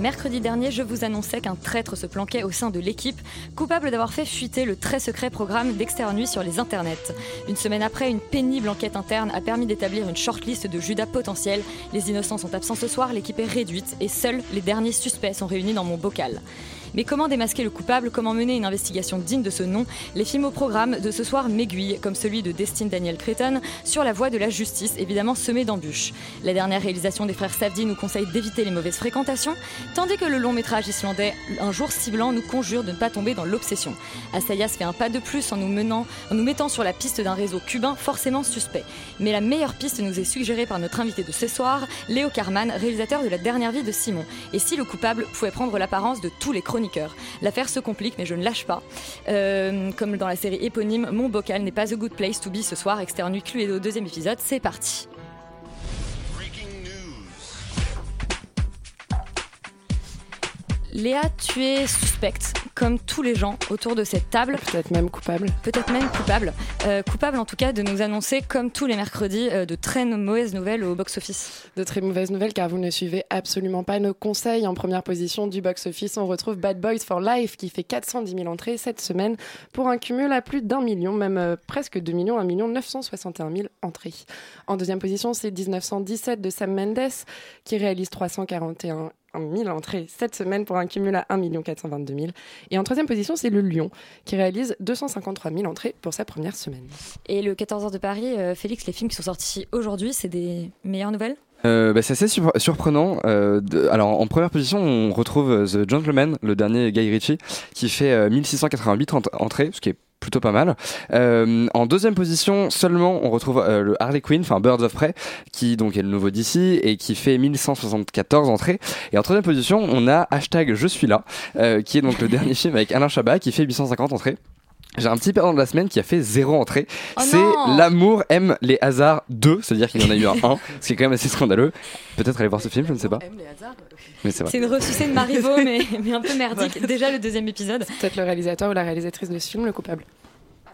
Mercredi dernier, je vous annonçais qu'un traître se planquait au sein de l'équipe, coupable d'avoir fait fuiter le très secret programme d'Extérieur Nuit sur les internets. Une semaine après, une pénible enquête interne a permis d'établir une shortlist de Judas potentiels. Les innocents sont absents ce soir, l'équipe est réduite et seuls les derniers suspects sont réunis dans mon bocal. Mais comment démasquer le coupable Comment mener une investigation digne de ce nom Les films au programme de ce soir m'aiguillent, comme celui de Destine Daniel Cretton, sur la voie de la justice, évidemment semée d'embûches. La dernière réalisation des frères Safdie nous conseille d'éviter les mauvaises fréquentations, tandis que le long métrage islandais Un jour si blanc nous conjure de ne pas tomber dans l'obsession. Assayas fait un pas de plus en nous, en nous mettant sur la piste d'un réseau cubain forcément suspect. Mais la meilleure piste nous est suggérée par notre invité de ce soir, Léo Carman, réalisateur de La dernière vie de Simon. Et si le coupable pouvait prendre l'apparence de tous les L'affaire se complique, mais je ne lâche pas. Euh, comme dans la série éponyme, mon bocal n'est pas a good place to be ce soir. Externe Cluedo, deuxième épisode, c'est parti. Léa, tu es suspecte, comme tous les gens autour de cette table. Peut-être même coupable. Peut-être même coupable. Euh, coupable en tout cas de nous annoncer, comme tous les mercredis, euh, de très mauvaises nouvelles au box-office. De très mauvaises nouvelles car vous ne suivez absolument pas nos conseils. En première position du box-office, on retrouve Bad Boys for Life qui fait 410 000 entrées cette semaine pour un cumul à plus d'un million, même euh, presque 2 millions, 1 million 961 000 entrées. En deuxième position, c'est 1917 de Sam Mendes qui réalise 341 000 entrées cette semaine pour un cumul à 1 422 000. Et en troisième position, c'est le Lyon qui réalise 253 000 entrées pour sa première semaine. Et le 14h de Paris, euh, Félix, les films qui sont sortis aujourd'hui, c'est des meilleures nouvelles? Euh, bah, c'est assez sur- surprenant. Euh, de- alors en première position, on retrouve The Gentleman, le dernier Guy Ritchie, qui fait euh, 1688 ent- entrées, ce qui est plutôt pas mal. Euh, en deuxième position, seulement, on retrouve euh, le Harley Quinn, enfin Birds of Prey, qui donc est le nouveau DC et qui fait 1174 entrées. Et en troisième position, on a hashtag Je suis là, euh, qui est donc le dernier film avec Alain Chabat, qui fait 850 entrées. J'ai un petit perdant de la semaine qui a fait zéro entrée. Oh c'est L'amour aime les hasards 2, c'est-à-dire qu'il y en a eu un 1, ce qui est quand même assez scandaleux. Peut-être aller voir ce film, je ne sais pas. Mais c'est vrai. C'est une ressucée de Marivaux, mais, mais un peu merdique. Déjà le deuxième épisode. Peut-être le réalisateur ou la réalisatrice de ce film, le coupable.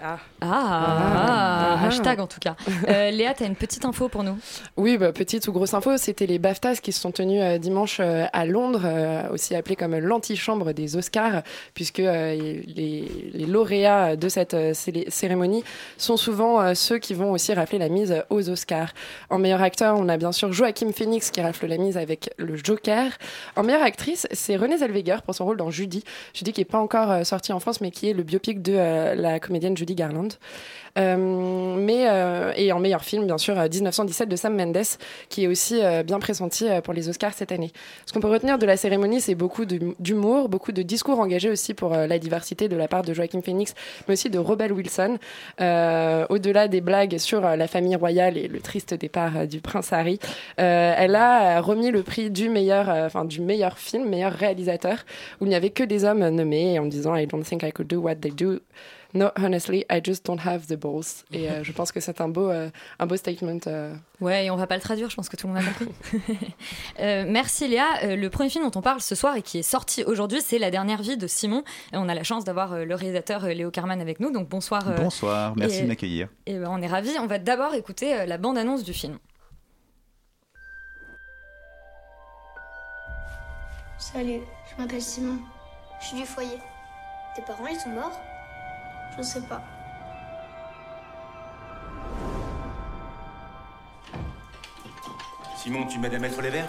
Ah, Ah. hashtag en tout cas. Euh, Léa, t'as une petite info pour nous? Oui, bah, petite ou grosse info, c'était les BAFTAs qui se sont tenus euh, dimanche euh, à Londres, euh, aussi appelés comme l'antichambre des Oscars, puisque euh, les, les lauréats de cette euh, cérémonie sont souvent euh, ceux qui vont aussi rafler la mise aux Oscars. En meilleur acteur, on a bien sûr Joachim Phoenix qui rafle la mise avec le Joker. En meilleure actrice, c'est Renée Zellweger pour son rôle dans Judy. Judy qui n'est pas encore euh, sorti en France, mais qui est le biopic de euh, la comédienne Judy Garland. Euh, mais euh, et en meilleur film, bien sûr, euh, 1917 de Sam Mendes, qui est aussi euh, bien pressenti euh, pour les Oscars cette année. Ce qu'on peut retenir de la cérémonie, c'est beaucoup d'humour, beaucoup de discours engagés aussi pour euh, la diversité de la part de Joaquin Phoenix, mais aussi de Rebel Wilson. Euh, Au-delà des blagues sur euh, la famille royale et le triste départ euh, du prince Harry, euh, elle a euh, remis le prix du meilleur, euh, enfin du meilleur film, meilleur réalisateur, où il n'y avait que des hommes nommés, en disant I don't think I could do what they do. No, honestly, I just don't have the balls. Et euh, je pense que c'est un beau, euh, un beau statement. euh. Ouais, et on va pas le traduire, je pense que tout le monde a compris. Euh, merci Léa. Euh, le premier film dont on parle ce soir et qui est sorti aujourd'hui, c'est La dernière vie de Simon. Et on a la chance d'avoir euh, le réalisateur euh, Léo Carman avec nous, donc bonsoir. euh, Bonsoir, merci et- de m'accueillir. Et ben, on est ravis. On va d'abord écouter euh, la bande-annonce du film. Salut, je m'appelle Simon. Je suis du foyer. Tes parents, ils sont morts? Je sais pas. Simon, tu m'aides à mettre les verres?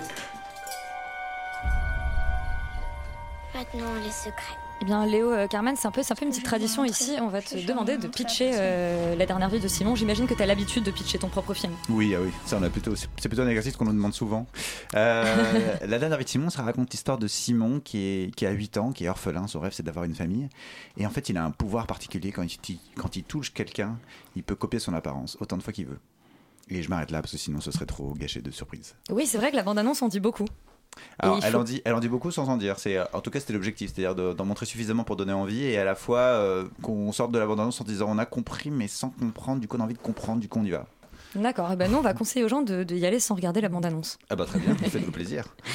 Maintenant, les secrets. Eh bien, Léo euh, Carmen, c'est un, peu, c'est un peu une petite tradition ici. On va te demander de pitcher euh, la dernière vie de Simon. J'imagine que tu as l'habitude de pitcher ton propre film. Oui, ah oui, ça on a plutôt, c'est plutôt un exercice qu'on nous demande souvent. Euh, la dernière vie de Simon, ça raconte l'histoire de Simon qui, est, qui a 8 ans, qui est orphelin. Son rêve, c'est d'avoir une famille. Et en fait, il a un pouvoir particulier. Quand il, quand il touche quelqu'un, il peut copier son apparence autant de fois qu'il veut. Et je m'arrête là parce que sinon ce serait trop gâché de surprises. Oui, c'est vrai que la bande-annonce en dit beaucoup. Alors, elle, faut- en dit, elle en dit beaucoup sans en dire. C'est, euh, en tout cas, c'était l'objectif, c'est-à-dire de- d'en montrer suffisamment pour donner envie et à la fois euh, qu'on sorte de la bande-annonce en disant on a compris, mais sans comprendre. Du coup, on a envie de comprendre. Du coup, on y va. D'accord. Eh ben, nous, on va conseiller aux gens de, de y aller sans regarder la bande-annonce. Ah bah très bien, faites-vous plaisir.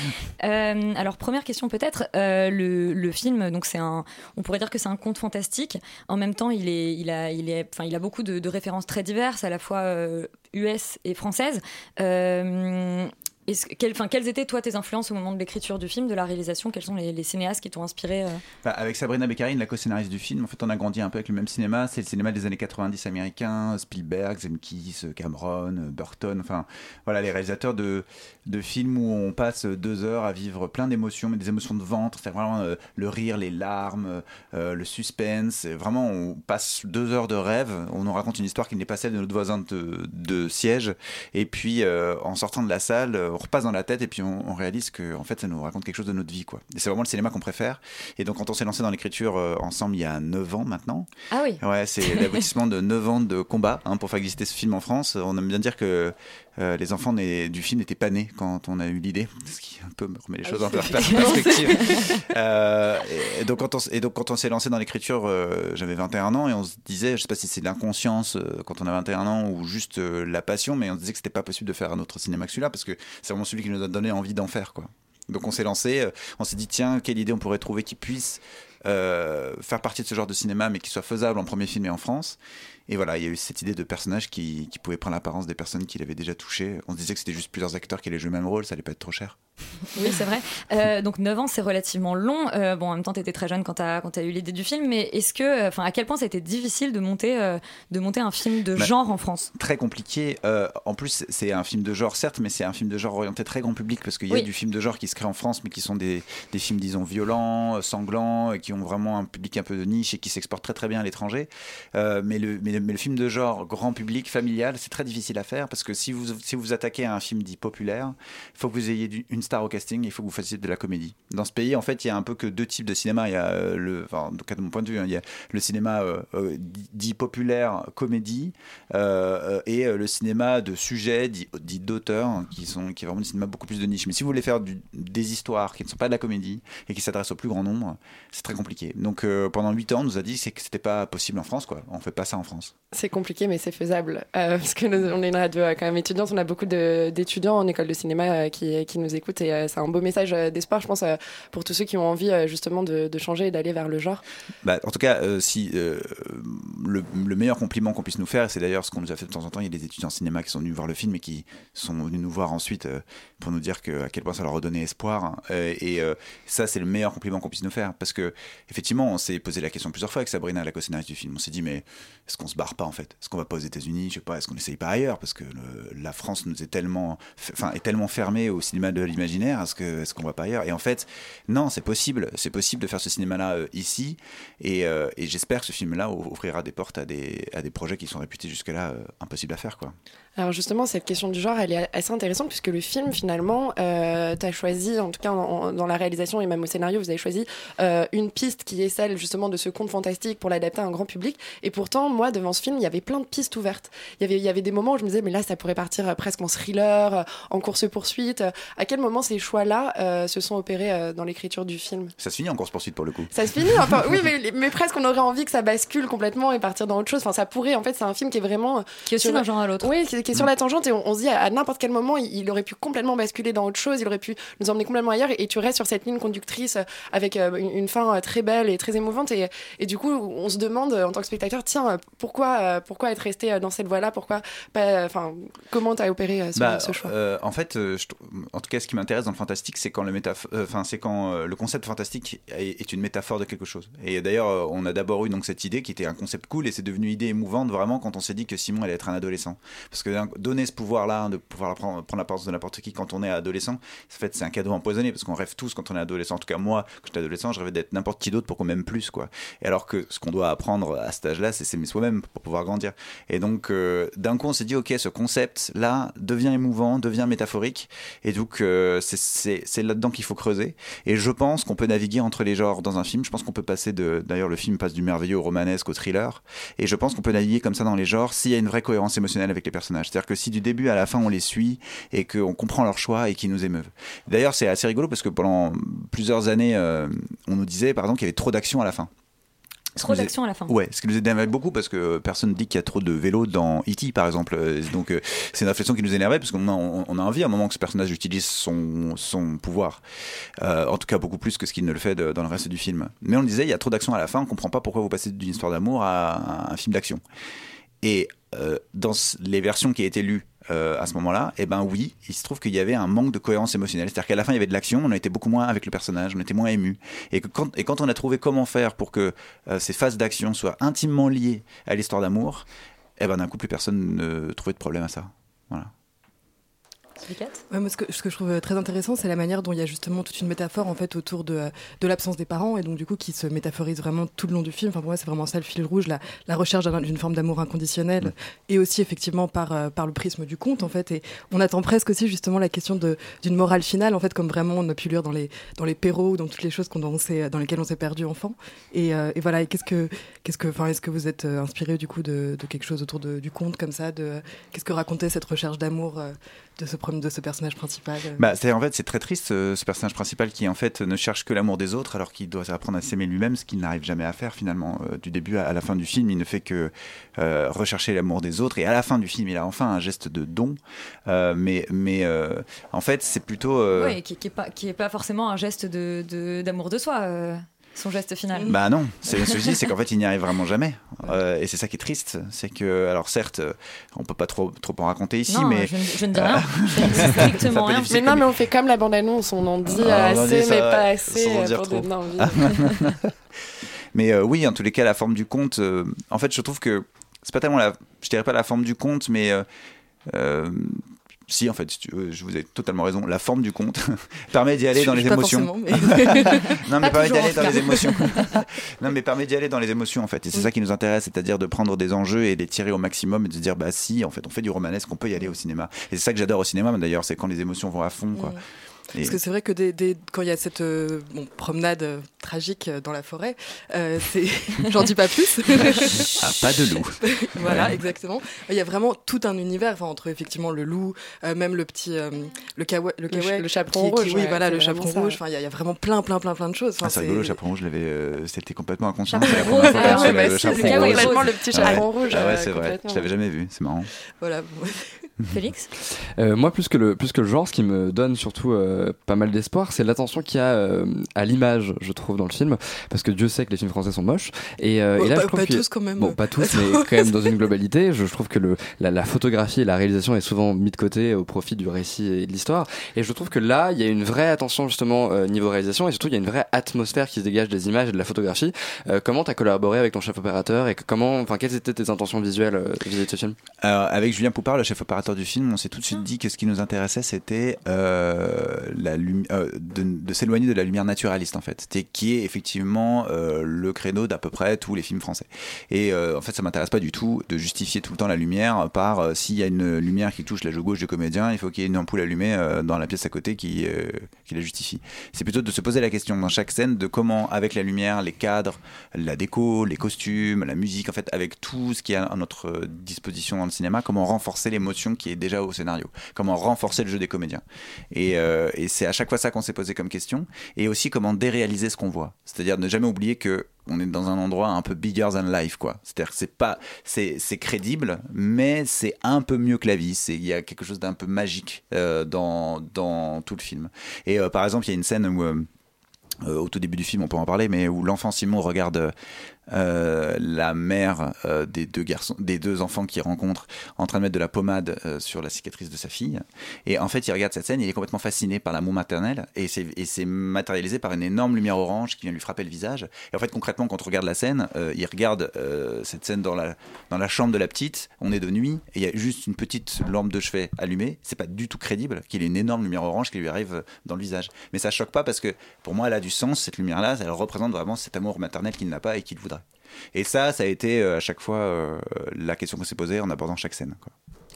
Euh, alors première question peut-être, euh, le, le film donc c'est un, on pourrait dire que c'est un conte fantastique. En même temps, il est, il a, il est, enfin il a beaucoup de, de références très diverses, à la fois euh, US et françaises. Quelles, étaient toi tes influences au moment de l'écriture du film, de la réalisation? Quels sont les, cinéastes qui t'ont inspiré euh? Bah, avec Sabrina Beccarine, la co-scénariste du film, en fait, on a grandi un peu avec le même cinéma. C'est le cinéma des années 90 américains, Spielberg, Zemkis, Cameron, Burton, enfin, voilà, les réalisateurs de, films où on passe deux heures à vivre plein d'émotions, mais des émotions de ventre, c'est vraiment euh, le rire, les larmes, euh, le suspense. Vraiment, on passe deux heures de rêve. On nous raconte une histoire qui n'est pas celle de notre voisin de, de siège. Et puis, en sortant de la salle, on repasse dans la tête et puis on, on réalise que, en fait, ça nous raconte quelque chose de notre vie, quoi. Et c'est vraiment le cinéma qu'on préfère. Et donc, quand on s'est lancé dans l'écriture euh, ensemble il y a 9 ans maintenant, Ah oui. Ouais, c'est l'aboutissement de 9 ans de combat hein, pour faire exister ce film en France. On aime bien dire que euh, les enfants du film n'étaient pas nés quand on a eu l'idée, ce qui un peu me remet les Ah choses peu en c'est- perspective. Euh, et, donc quand on, et donc quand on s'est lancé dans l'écriture, euh, j'avais 21 ans et on se disait, je sais pas si c'est l'inconscience quand on a 21 ans ou juste la passion, mais on se disait que c'était pas possible de faire un autre cinéma que celui-là parce que c'est vraiment celui qui nous a donné envie d'en faire, quoi. Donc on s'est lancé, on s'est dit tiens quelle idée on pourrait trouver qui puisse euh, faire partie de ce genre de cinéma mais qui soit faisable en premier film et en France. Et voilà, il y a eu cette idée de personnage qui, qui pouvait prendre l'apparence des personnes qui l'avaient déjà touché. On se disait que c'était juste plusieurs acteurs qui allaient jouer le même rôle, ça allait pas être trop cher. Oui, c'est vrai. Euh, donc 9 ans, c'est relativement long. Euh, bon, en même temps, tu étais très jeune quand tu as, eu l'idée du film, mais est-ce que, enfin, à quel point ça a été difficile de monter, euh, de monter un film de Bah, genre en France? Très compliqué. Euh, en plus, c'est un film de genre, certes, mais c'est un film de genre orienté très grand public parce qu'il y a Oui. du film de genre qui se crée en France, mais qui sont des, des films, disons, violents, euh, sanglants, et qui ont vraiment un public un peu de niche et qui s'exportent très très bien à l'étranger. Euh, mais, le, mais, mais le film de genre grand public, familial, c'est très difficile à faire parce que si vous si vous attaquez à un film dit populaire, il faut que vous ayez une star au casting, il faut que vous fassiez de la comédie. Dans ce pays, en fait, il y a un peu que deux types de cinéma. Il y a euh, le, enfin, en tout cas de mon point de vue, hein, il y a le cinéma euh, euh, dit, populaire, comédie, et le cinéma de sujet dit, dit d'auteur, hein, qui qui est vraiment du cinéma beaucoup plus de niche. Mais si vous voulez faire des histoires qui ne sont pas de la comédie et qui s'adressent au plus grand nombre, c'est très compliqué. Donc pendant 8 ans, on nous a dit que c'était pas possible en France, quoi. On fait pas ça en France. C'est compliqué, mais c'est faisable. Euh, parce que nous, on est une radio euh, quand même étudiante, on a beaucoup d'étudiants en école de cinéma euh, qui, qui nous écoutent et c'est un beau message d'espoir, je pense, pour tous ceux qui ont envie justement de, de changer et d'aller vers le genre. Bah, en tout cas, euh, si euh, le, le meilleur compliment qu'on puisse nous faire, c'est d'ailleurs ce qu'on nous a fait de temps en temps. Il y a des étudiants en cinéma qui sont venus voir le film et qui sont venus nous voir ensuite pour nous dire que, à quel point ça leur redonnait espoir. hein. Euh, et ça, c'est le meilleur compliment qu'on puisse nous faire parce que effectivement, on s'est posé la question plusieurs fois avec Sabrina, la co-scénariste du film. On s'est dit, mais est-ce qu'on se barre pas en fait Est-ce qu'on va pas aux États-Unis Je sais pas. Est-ce qu'on essaye pas ailleurs? Parce que la France nous est tellement, enfin, est tellement fermée au cinéma de l'imaginaire. Est-ce que, est-ce qu'on va pas ailleurs? Et en fait, non, c'est possible. C'est possible de faire ce cinéma-là euh, ici. Et, euh, et j'espère que ce film-là ouvrira des portes à des, à des projets qui sont réputés jusque-là euh, impossibles à faire, quoi. Alors justement, cette question du genre, elle est assez intéressante puisque le film, finalement, euh, tu as choisi, en tout cas en- en- dans la réalisation et même au scénario, vous avez choisi euh, une piste qui est celle justement de ce conte fantastique pour l'adapter à un grand public. Et pourtant, moi, devant ce film, il y avait plein de pistes ouvertes. Il y avait, il y avait des moments où je me disais, mais là, ça pourrait partir euh, presque en thriller, euh, en course-poursuite. À quel moment ces choix-là euh, se sont opérés euh, dans l'écriture du film? Ça se finit en course-poursuite pour le coup. ça se finit, enfin oui, mais, mais presque on aurait envie que ça bascule complètement et partir dans autre chose. Enfin, ça pourrait, en fait, c'est un film qui est vraiment. Qui est aussi d'un genre à l'autre. Oui, qui, qui est sur la tangente et on, on se dit à, à n'importe quel moment, il, il aurait pu complètement basculer dans autre chose, il aurait pu nous emmener complètement ailleurs et, et tu restes sur cette ligne conductrice euh, avec euh, une, une fin euh, très belle et très émouvante. Et, et du coup, on se demande en tant que spectateur, tiens, pourquoi, pourquoi être resté dans cette voie-là? Pourquoi pas. Enfin, comment t'as opéré euh, ce, Bah, ce choix? euh, en fait, je en tout cas, ce qui m'intéresse dans le fantastique, c'est quand le métaph- enfin, c'est quand le concept fantastique est, est une métaphore de quelque chose. Et d'ailleurs, on a d'abord eu donc cette idée qui était un concept cool et c'est devenu une idée émouvante vraiment quand on s'est dit que Simon allait être un adolescent. Parce que donner ce pouvoir-là, de pouvoir prendre, prendre la place de n'importe qui quand on est adolescent, c'est un cadeau empoisonné parce qu'on rêve tous quand on est adolescent. En tout cas, moi, quand j'étais adolescent, je rêvais d'être n'importe qui d'autre pour qu'on m'aime plus, quoi. Et alors que ce qu'on doit apprendre à cet âge-là, c'est s'aimer soi-même pour pouvoir grandir. Et donc, euh, d'un coup, on s'est dit, ok, ce concept-là devient émouvant, devient métaphorique. Et donc, euh, c'est là-dedans qu'il faut creuser. Et je pense qu'on peut naviguer entre les genres dans un film. Je pense qu'on peut passer de. D'ailleurs, le film passe du merveilleux au romanesque au thriller. Et je pense qu'on peut naviguer comme ça dans les genres s'il y a une vraie cohérence émotionnelle avec les personnages. C'est-à-dire que si du début à la fin on les suit et qu'on comprend leurs choix et qu'ils nous émeuvent. D'ailleurs, c'est assez rigolo parce que pendant plusieurs années, euh, on nous disait, par exemple, qu'il y avait trop d'action à la fin. Trop d'action à la fin. Ouais, ce qui nous énervait beaucoup parce que personne ne dit qu'il y a trop de vélos dans E.T. par exemple. Donc euh, c'est une réflexion qui nous énervait parce qu'on a, on on a envie à un moment que ce personnage utilise son, son pouvoir. Euh, en tout cas beaucoup plus que ce qu'il ne le fait de- dans le reste du film. Mais on disait, il y a trop d'action à la fin, on comprend pas pourquoi vous passez d'une histoire d'amour à un film d'action. Et euh, dans les versions qui été lues euh, à ce moment-là, eh ben oui, il se trouve qu'il y avait un manque de cohérence émotionnelle. C'est-à-dire qu'à la fin, il y avait de l'action, on a été beaucoup moins avec le personnage, on était moins ému. Et, quand, et quand on a trouvé comment faire pour que euh, ces phases d'action soient intimement liées à l'histoire d'amour, eh ben d'un coup, plus personne ne trouvait de problème à ça. Voilà. Ouais, moi, ce, que, ce que je trouve très intéressant, c'est la manière dont il y a justement toute une métaphore en fait autour de, de l'absence des parents et donc du coup qui se métaphorise vraiment tout le long du film. Enfin, pour moi, c'est vraiment ça le fil rouge, la, la recherche d'un- d'une forme d'amour inconditionnel et aussi effectivement par, euh, par le prisme du conte en fait. Et on attend presque aussi justement la question d'une morale finale en fait, comme vraiment on a pu lire dans les, dans les perros ou dans toutes les choses qu'on, dans lesquelles on s'est perdu enfant. Et, euh, et voilà, et qu'est-ce que, qu'est-ce que, enfin, est-ce que vous êtes euh, inspiré du coup de, de quelque chose autour de- du conte comme ça de, Qu'est-ce que racontait cette recherche d'amour euh, de, ce, de ce personnage principal euh Bah, c'est en fait c'est très triste ce, ce personnage principal qui en fait ne cherche que l'amour des autres alors qu'il doit apprendre à s'aimer lui-même, ce qu'il n'arrive jamais à faire finalement Euh, du début à, à la fin du film. Il ne fait que euh, rechercher l'amour des autres et à la fin du film il a enfin un geste de don. Euh, mais mais euh, en fait c'est plutôt euh, Ouais, qui, qui est pas qui est pas forcément un geste de de- d'amour de, soi. Euh, son geste final. Bah non, c'est ce que je dis, c'est qu'en fait il n'y arrive vraiment jamais. Euh, et c'est ça qui est triste, c'est que alors certes, euh, on peut pas trop trop en raconter ici, Non, mais je ne- je ne dis rien. Je ne dis strictement rien. Mais non, mais on fait comme la bande-annonce, on en dit Ah, assez, dit ça, mais pas assez sans en euh, dire pour trop. donner envie. Mais euh, oui, en tous les cas, la forme du conte, euh, en fait, je trouve que c'est pas tellement la, je dirais pas la forme du conte, mais euh, euh, si, en fait, si tu veux, je vous ai totalement raison. La forme du conte permet d'y aller dans les émotions. non, mais permet d'y aller dans les émotions. non, mais permet d'y aller dans les émotions, en fait. Et c'est ça qui nous intéresse, c'est-à-dire de prendre des enjeux et les tirer au maximum et de se dire, bah si, en fait, on fait du romanesque, on peut y aller au cinéma. Et c'est ça que j'adore au cinéma, d'ailleurs, c'est quand les émotions vont à fond, quoi. Et- Parce que c'est vrai que dès- dès- quand il y a cette euh, bon, promenade euh, tragique euh, dans la forêt, euh, j'en dis pas plus. Ah, pas de loup. voilà, Ouais. exactement. Il y a vraiment tout un univers, enfin, entre effectivement le loup, euh, même le petit, euh, le kawa, le, Le ch- kawa- le chaperon qui- qui- rouge, oui, ouais, voilà, le chaperon ça. rouge. Enfin, il y, a- il y a vraiment plein, plein, plein, plein de choses. Enfin, Ah, c'est rigolo, le chaperon rouge, je l'avais, euh, c'était complètement inconscient. Ah ouais, je bah, le c'est chaperon rouge. complètement le petit Ah chaperon rouge, Ah ouais, c'est vrai. Je l'avais jamais vu, c'est marrant. Voilà. Félix Euh, moi, plus que, le, plus que le genre, ce qui me donne surtout euh, pas mal d'espoir, c'est l'attention qu'il y a euh, à l'image, je trouve, dans le film. Parce que Dieu sait que les films français sont moches. Et, euh, Bon, et là, pas- je trouve pas tous, quand même. Bon, pas tous, mais quand même dans une globalité. Je, je trouve que le, la, la photographie et la réalisation est souvent mis de côté au profit du récit et de l'histoire. Et je trouve que là, il y a une vraie attention justement euh, niveau réalisation et surtout il y a une vraie atmosphère qui se dégage des images et de la photographie. Euh, comment tu as collaboré avec ton chef opérateur et que- comment, enfin, quelles étaient tes intentions visuelles euh, vis-à-vis de ce film? Alors, avec Julien Poupard, le chef opérateur du film, on s'est tout de suite dit que ce qui nous intéressait, c'était euh, euh, de, de s'éloigner de la lumière naturaliste, en fait. Qui est effectivement euh, le créneau d'à peu près tous les films français. Et en fait, ça m'intéresse pas du tout de justifier tout le temps la lumière par s'il y a une lumière qui touche la joue gauche du comédien, il faut qu'il y ait une ampoule allumée dans la pièce à côté qui, qui la justifie. C'est plutôt de se poser la question dans chaque scène de comment, avec la lumière, les cadres, la déco, les costumes, la musique, en fait, avec tout ce qui est à notre disposition dans le cinéma, comment renforcer l'émotion qui est déjà au scénario, comment renforcer le jeu des comédiens. Et, euh, et c'est à chaque fois ça qu'on s'est posé comme question, et aussi comment déréaliser ce qu'on voit. C'est-à-dire ne jamais oublier que on est dans un endroit un peu bigger than life, quoi. C'est-à-dire que c'est pas, c'est, c'est crédible, mais c'est un peu mieux que la vie. C'est, il y a quelque chose d'un peu magique euh, dans, dans tout le film. Et euh, par exemple, il y a une scène où au tout début du film, on peut en parler, mais où l'enfant Simon regarde, euh, la mère euh, des deux garçons, des deux enfants qu'il rencontre, en train de mettre de la pommade euh, sur la cicatrice de sa fille. Et en fait, il regarde cette scène, il est complètement fasciné par l'amour maternel, et c'est matérialisé par une énorme lumière orange qui vient lui frapper le visage. Et en fait, concrètement, quand on regarde la scène, il regarde cette scène dans la dans la chambre de la petite. On est de nuit, et il y a juste une petite lampe de chevet allumée. C'est pas du tout crédible qu'il ait une énorme lumière orange qui lui arrive dans le visage. Mais ça choque pas parce que pour moi, elle a du sens. Cette lumière-là, elle représente vraiment cet amour maternel qu'il n'a pas et qu'il voudrait. Et ça, ça a été euh, à chaque fois euh, la question qu'on s'est posée en abordant chaque scène.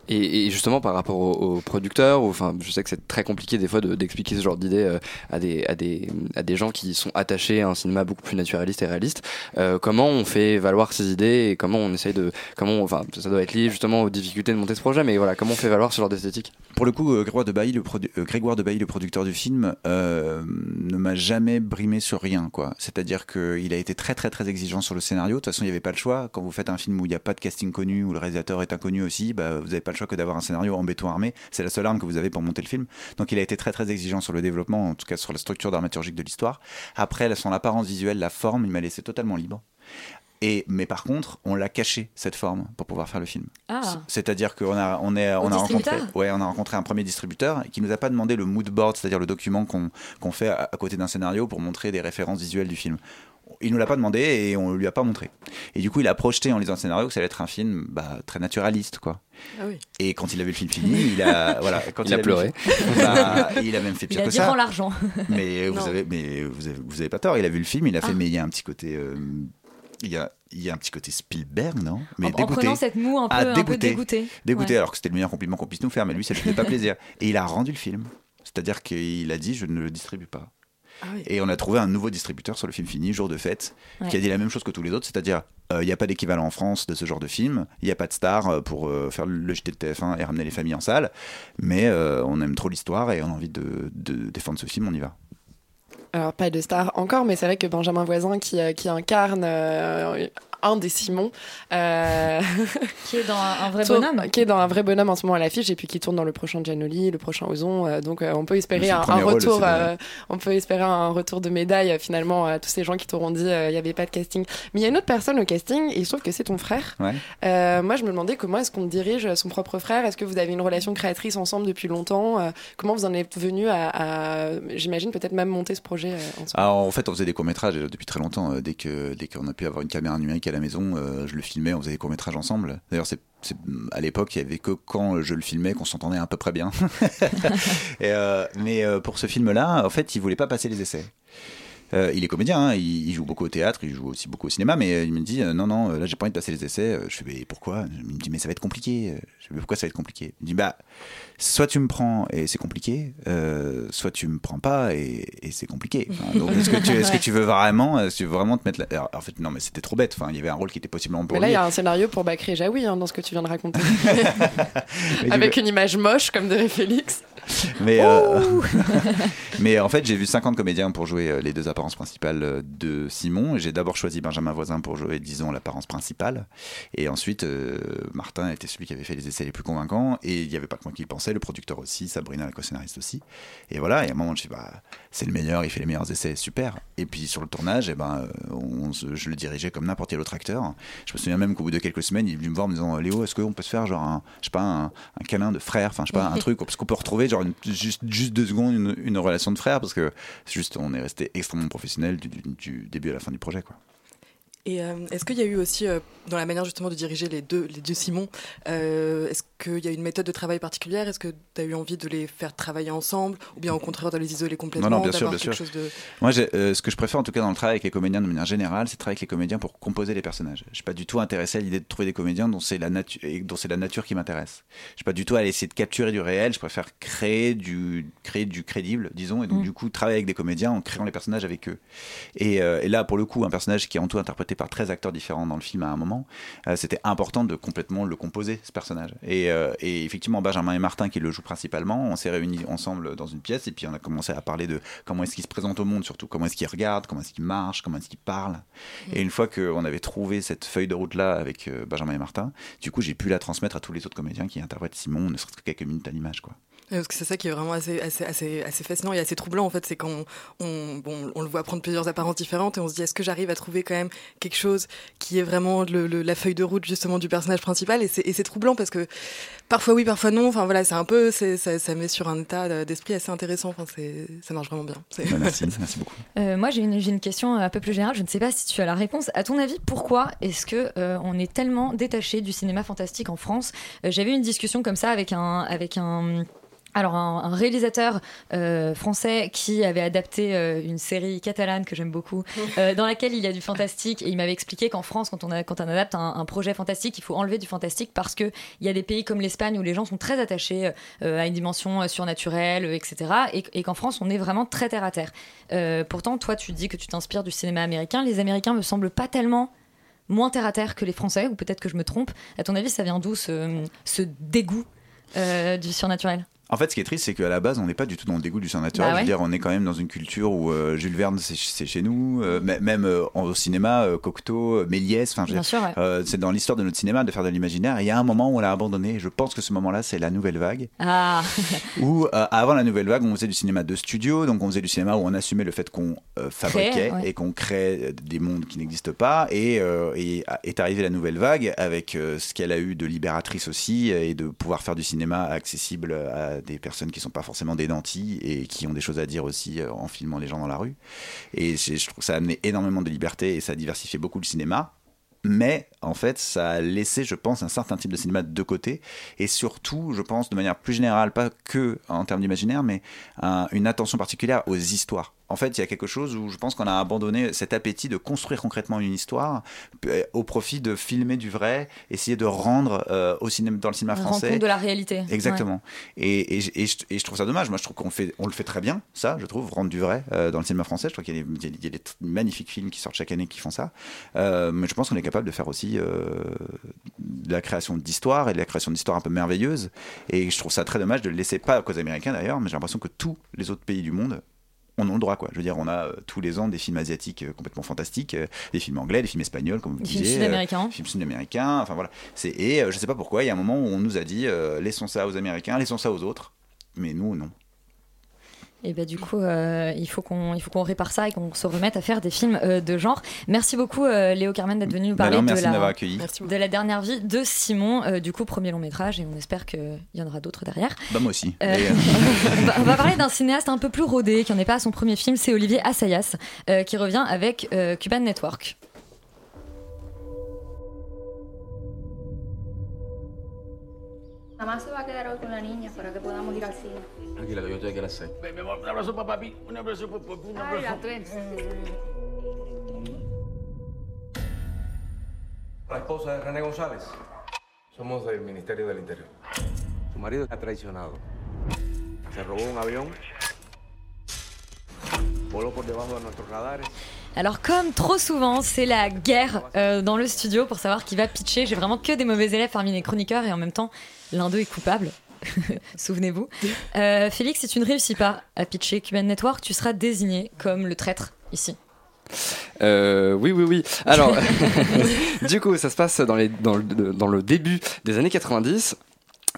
Et, justement par rapport aux, producteurs, je sais que c'est très compliqué des fois de- d'expliquer ce genre d'idée euh, à, des, à, des, à des gens qui sont attachés à un cinéma beaucoup plus naturaliste et réaliste. Euh, comment on fait valoir ces idées et comment on essaye de, comment, enfin, ça doit être lié justement aux difficultés de monter ce projet, mais voilà, comment on fait valoir ce genre d'esthétique? Pour le coup, euh, Grégoire de Bailly, le, Grégoire de Bailly, le producteur du film, ne m'a jamais brimé sur rien. C'est-à-dire qu'il a été très très très exigeant sur le scénario. De toute façon, il n'y avait pas le choix. Quand vous faites un film où il n'y a pas de casting connu, où le réalisateur est inconnu aussi, bah, vous n'avez pas le choix que d'avoir un scénario en béton armé. C'est la seule arme que vous avez pour monter le film. Donc il a été très très exigeant sur le développement, en tout cas sur la structure dramaturgique de l'histoire. Après, son apparence visuelle, la forme, il m'a laissé totalement libre. Et, mais par contre, on l'a caché cette forme pour pouvoir faire le film. Ah. C'est-à-dire qu'on a, on est, on a rencontré, ouais, on a rencontré un premier distributeur qui nous a pas demandé le mood board, c'est-à-dire le document qu'on qu'on fait à, à côté d'un scénario pour montrer des références visuelles du film. Il nous l'a pas demandé et on lui a pas montré. Et du coup, il a projeté en lisant le scénario que ça allait être un film bah, très naturaliste, quoi. Ah oui. Et quand il a vu le film fini, il a, voilà, quand Il a vu pleuré. film- bah, il a même fait Il pire a que dit ça. l'argent. Mais vous avez, mais vous avez, vous avez pas tort. Il a vu le film, il a fait, Ah. mais il y a un petit côté, euh, il y a, il y a un petit côté Spielberg, non? Mais En- en prenant cette moue un peu- Ah, un peu dégoûté. Dégoûté, Ouais. alors que c'était le meilleur compliment qu'on puisse nous faire, mais lui, ça lui faisait pas plaisir. Et il a rendu le film. C'est-à-dire qu'il a dit, je ne le distribue pas. Ah oui. Et on a trouvé un nouveau distributeur sur le film fini, jour de fête, Ouais. qui a dit la même chose que tous les autres, c'est-à-dire euh, il n'y a pas d'équivalent en France de ce genre de film, il n'y a pas de star euh, pour euh, faire le JT de TF1 et ramener les familles en salle, mais euh, on aime trop l'histoire et on a envie de, de défendre ce film, on y va. Alors, pas de star encore, mais c'est vrai que Benjamin Voisin, qui, qui incarne euh, un des Simons, euh, Qui est dans un, un vrai tourne- bonhomme. qui est dans un vrai bonhomme en ce moment à l'affiche, et puis qui tourne dans le prochain Gianoli, le prochain Ozon. euh, donc, euh, on peut espérer un, retour. euh, on peut espérer un retour de médaille finalement à tous ces gens qui t'auront dit euh, il n'y avait pas de casting. Mais il y a une autre personne au casting, et il se trouve que c'est ton frère. Ouais. Euh, moi, je me demandais comment est-ce qu'on dirige son propre frère. Est-ce que vous avez une relation créatrice ensemble depuis longtemps Euh, Comment vous en êtes venu à, à- j'imagine peut-être même monter ce projet euh, ensemble? Alors en fait, on faisait des courts-métrages déjà depuis très longtemps. Euh, dès que dès qu'on a pu avoir une caméra numérique à la maison, euh, je le filmais, on faisait des courts-métrages ensemble. D'ailleurs, c'est à l'époque, il y avait que quand je le filmais qu'on s'entendait à peu près bien. Et, euh, mais euh, pour ce film-là, en fait, il voulait pas passer les essais. Euh, il est comédien, hein, il, il joue beaucoup au théâtre, il joue aussi beaucoup au cinéma, mais euh, il me dit euh, non, non, là j'ai pas envie de passer les essais. Je fais mais pourquoi? Il me dit mais ça va être compliqué. Je fais mais pourquoi ça va être compliqué? Il me dit bah soit tu me prends et c'est compliqué, soit tu me prends pas et, et c'est compliqué. Enfin, donc est-ce que, tu, est-ce que tu veux vraiment, est-ce que tu veux vraiment te mettre là Alors, En fait non, mais c'était trop bête. Enfin, il y avait un rôle qui était possiblement pour Mais là, il y a un scénario pour Bakri Jaoui hein, dans ce que tu viens de raconter. Avec une image moche comme de Félix. Mais, euh, mais en fait, j'ai vu 50 comédiens pour jouer euh, les deux apparences principales euh, de Simon. J'ai d'abord choisi Benjamin Voisin pour jouer, disons, l'apparence principale. Et ensuite, euh, Martin était celui qui avait fait les essais les plus convaincants. Et il n'y avait pas que moi qui y pensais, le producteur aussi, Sabrina, la co-scénariste aussi. Et voilà, et à un moment, je dis, bah, c'est le meilleur, il fait les meilleurs essais, super. Et puis sur le tournage, eh ben, on je le dirigeais comme n'importe quel autre acteur. Je me souviens même qu'au bout de quelques semaines, il est venu me voir en me disant, Léo, est-ce qu'on peut se faire genre un, je sais pas, un, un câlin de frère, enfin, je sais pas, un truc, parce qu'on peut retrouver genre juste, deux secondes une, relation de frère, parce que juste, on est resté extrêmement professionnel du début à la fin du projet, quoi. Et euh, est-ce qu'il y a eu aussi, euh, dans la manière justement de diriger les deux, les deux Simon, euh, est-ce qu'il y a une méthode de travail particulière? Est-ce que tu as eu envie de les faire travailler ensemble? Ou bien au contraire de les isoler complètement Non, non, bien sûr, bien sûr. de... Moi, euh, ce que je préfère en tout cas dans le travail avec les comédiens de manière générale, c'est travailler avec les comédiens pour composer les personnages. Je suis pas du tout intéressé à l'idée de trouver des comédiens dont c'est la nature, et dont c'est la nature qui m'intéresse. Je suis pas du tout à essayer de capturer du réel. Je préfère créer du, créer du crédible, disons, et donc Mm. du coup travailler avec des comédiens en créant les personnages avec eux. Et, euh, et là, pour le coup, un personnage qui est en tout interprété par 13 acteurs différents dans le film à un moment, euh, c'était important de complètement le composer, ce personnage. Et, euh, et effectivement, Benjamin et Martin, qui le jouent principalement, on s'est réunis ensemble dans une pièce et puis on a commencé à parler de comment est-ce qu'il se présente au monde, surtout comment est-ce qu'il regarde, comment est-ce qu'il marche, comment est-ce qu'il parle. Et une fois qu'on avait trouvé cette feuille de route-là avec euh, Benjamin et Martin, du coup, j'ai pu la transmettre à tous les autres comédiens qui interprètent Simon, ne serait-ce que quelques minutes à l'image. quoi. Parce que c'est ça qui est vraiment assez, assez, assez, assez fascinant et assez troublant en fait, c'est qu'on on, bon, on le voit prendre plusieurs apparences différentes et on se dit est-ce que j'arrive à trouver quand même quelque chose qui est vraiment le, le- la feuille de route justement du personnage principal et c'est et c'est troublant parce que parfois oui, parfois non. Enfin voilà, c'est un peu, c'est- ça, ça met sur un état d'esprit assez intéressant. Enfin c'est, ça marche vraiment bien. Bah, merci, merci beaucoup. Euh, moi, j'ai une, j'ai une question un peu plus générale. Je ne sais pas si tu as la réponse. À ton avis, pourquoi est-ce que euh, on est tellement détaché du cinéma fantastique en France? Euh, J'avais eu une discussion comme ça avec un, avec un. Alors un, un réalisateur euh, français qui avait adapté euh, une série catalane que j'aime beaucoup, euh, dans laquelle il y a du fantastique et il m'avait expliqué qu'en France, quand on, a, quand on adapte un, un projet fantastique, il faut enlever du fantastique parce que il y a des pays comme l'Espagne où les gens sont très attachés à une dimension surnaturelle, etc. Et, et qu'en France, on est vraiment très terre à terre. Pourtant, toi, tu dis que tu t'inspires du cinéma américain. Les Américains me semblent pas tellement moins terre à terre que les Français, ou peut-être que je me trompe. À ton avis, ça vient d'où ce, ce dégoût euh, du surnaturel? En fait, ce qui est triste, c'est qu'à la base, on n'est pas du tout dans le dégoût du surnaturel. Bah ouais. Je veux dire, on est quand même dans une culture où euh, Jules Verne, c'est chez nous. euh, m- même euh, au cinéma, euh, Cocteau, euh, Méliès. Enfin, ouais. c'est dans l'histoire de notre cinéma de faire de l'imaginaire. Il y a un moment où on l'a abandonné. Je pense que ce moment-là, c'est la nouvelle vague. Ah, Où avant la nouvelle vague, on faisait du cinéma de studio, donc on faisait du cinéma où on assumait le fait qu'on fabriquait ouais. et qu'on crée des mondes qui n'existent pas. Et, est arrivée la nouvelle vague avec ce qu'elle a eu de libératrice aussi et de pouvoir faire du cinéma accessible à des personnes qui sont pas forcément des nantis et qui ont des choses à dire aussi euh, en filmant les gens dans la rue. Et je trouve que ça a amené énormément de liberté et ça a diversifié beaucoup le cinéma. Mais en fait, ça a laissé, je pense, un certain type de cinéma de côté. Et surtout, je pense, de manière plus générale, pas que en termes d'imaginaire, mais un- une attention particulière aux histoires. En fait, il y a quelque chose où je pense qu'on a abandonné cet appétit de construire concrètement une histoire euh, au profit de filmer du vrai, essayer de rendre euh, au cinéma, dans le cinéma français compte de la réalité. Exactement. Et, et, je- et je, et je trouve ça dommage. Moi, je trouve qu'on fait, on le fait très bien, ça, je trouve, rendre du vrai euh, dans le cinéma français. Je trouve qu'il y a des, y a magnifiques films qui sortent chaque année qui font ça. Euh, mais je pense qu'on est capable de faire aussi de la création d'histoires et de la création d'histoires un peu merveilleuses. Et je trouve ça très dommage de le laisser pas qu'aux Américains d'ailleurs, mais j'ai l'impression que tous les autres pays du monde on a le droit quoi. Je veux dire, on a euh, tous les ans des films asiatiques euh, complètement fantastiques, euh, des films anglais, des films espagnols, comme vous Des films disiez, sud-américains. films sud-américains. Enfin voilà. C'est et je sais pas pourquoi. Il y a un moment où on nous a dit laissons ça aux Américains, laissons ça aux autres, mais nous non. Et bah du coup, euh, il faut qu'on il faut qu'on répare ça et qu'on se remette à faire des films euh, de genre. Merci beaucoup euh, Léo Carmen d'être venu nous Bah parler non, de la m'avoir accueilli. de la dernière vie de Simon. euh, du coup, premier long métrage et on espère qu'il y en aura d'autres derrière. Bah moi aussi. Euh, euh, on, va, on va parler d'un cinéaste un peu plus rodé qui n'en est pas à son premier film, c'est Olivier Assayas euh, qui revient avec euh, Cuban Network. Mamá se va a quedar hoy con la niña para que podamos ir al cine. Tranquila, que yo estoy aquí a las seis. Ven, mi amor, un abrazo para papi, un abrazo para papi, un Ay, abrazo. La esposa de René González. Somos del Ministerio del Interior. Su marido ha traicionado. Se robó un avión. Voló por debajo de nuestros radares. Alors comme trop souvent, c'est la guerre euh, dans le studio pour savoir qui va pitcher. J'ai vraiment que des mauvais élèves parmi les chroniqueurs et en même temps, l'un d'eux est coupable. Souvenez-vous. Euh, Félix, si tu ne réussis pas à pitcher Cuban Network, tu seras désigné comme le traître ici. Euh, oui, oui, oui. Alors, du coup, ça se passe dans, le début des années 90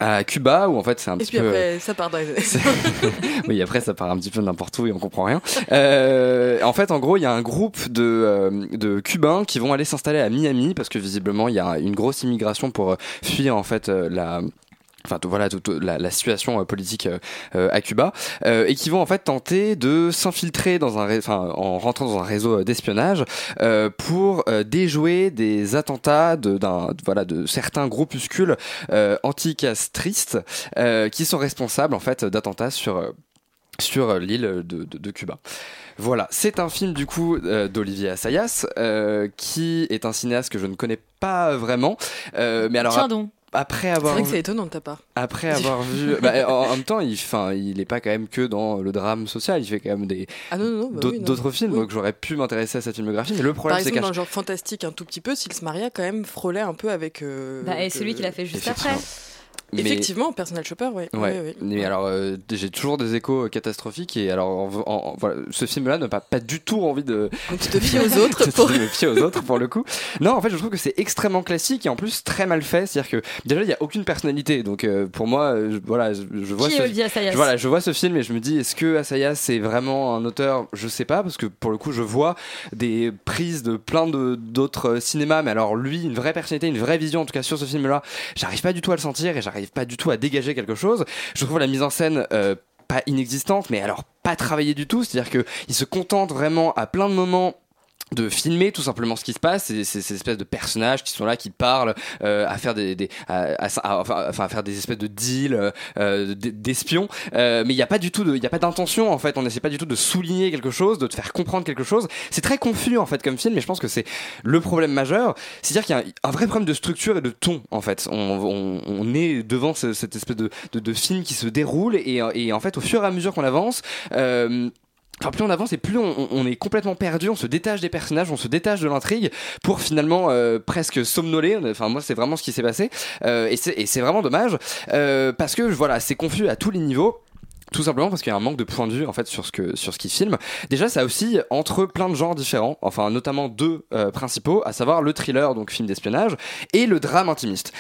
à Cuba, où en fait c'est un Et petit puis peu. après, ça part dans les oui, après ça part un petit peu n'importe où et on comprend rien. Euh, en fait, en gros, il y a un groupe de, euh, de Cubains qui vont aller s'installer à Miami parce que visiblement il y a une grosse immigration pour euh, fuir en fait euh, la enfin voilà toute la, situation euh, politique euh, euh, à Cuba et qui vont en fait tenter de s'infiltrer dans un en rentrant dans un réseau d'espionnage pour déjouer des attentats de d'un voilà de certains groupuscules anticastristes qui sont responsables en fait d'attentats sur sur l'île de, de- Cuba. Voilà, c'est un film du coup d'Olivier Assayas, qui est un cinéaste que je ne connais pas vraiment, euh, mais alors. Après C'est avoir vrai que vu- c'est étonnant de ta part. après avoir vu, bah, en, en même temps, il, enfin, il est pas quand même que dans le drame social. Il fait quand même des Ah non, non, non, bah d'autres oui, non. d'autres films. Oui. Donc j'aurais pu m'intéresser à cette filmographie. Mais le problème, c'est exemple, qu'à dans le genre fantastique un tout petit peu, Sils Maria quand même frôlait un peu avec. euh, Bah, et celui de- qu'il a fait juste après. Mais- Effectivement, Personal Shopper, oui. Ouais. Mais alors, euh, j'ai toujours des échos catastrophiques et alors, en- en- en- voilà, ce film-là n'a pas, pas du tout envie de. Donc tu te fies aux autres pour- me fier aux autres pour le coup. Non, en fait, je trouve que c'est extrêmement classique et en plus très mal fait. C'est-à-dire que déjà, il n'y a aucune personnalité. Donc, euh, pour moi, euh, je- voilà, je, je vois Qui ce, je- voilà, je vois ce film et je me dis, est-ce que Assayas c'est vraiment un auteur? Je sais pas parce que pour le coup, je vois des prises de plein de d'autres euh, cinémas, mais alors lui, une vraie personnalité, une vraie vision en tout cas sur ce film-là, j'arrive pas du tout à le sentir et j'arrive pas du tout à dégager quelque chose. Je trouve la mise en scène euh, pas inexistante, mais alors pas travaillée du tout. C'est-à-dire que il se contente vraiment à plein de moments de filmer tout simplement ce qui se passe c'est ces espèces de personnages qui sont là qui parlent euh, à faire des, des à, à- à- à faire des espèces de deals euh, euh, d'espions. Euh, mais il n'y a pas du tout il y a pas d'intention en fait. On n'essaie pas du tout de souligner quelque chose de te faire comprendre quelque chose. C'est très confus en fait comme film mais je pense que c'est le problème majeur. C'est à dire qu'il y a un, vrai problème de structure et de ton en fait. On, on, on est devant ce- cette espèce de, de, de film qui se déroule et, et en fait au fur et à mesure qu'on avance euh, Enfin, plus on avance et plus on, est complètement perdu, on se détache des personnages, on se détache de l'intrigue pour finalement euh, presque somnoler. Enfin, moi, c'est vraiment ce qui s'est passé Euh, et c'est et c'est vraiment dommage euh, parce que voilà, c'est confus à tous les niveaux. Tout simplement parce qu'il y a un manque de point de vue en fait sur ce que sur ce qu'il filme. Déjà, ça aussi entre plein de genres différents, enfin notamment deux euh, principaux, à savoir le thriller, donc film d'espionnage, et le drame intimiste.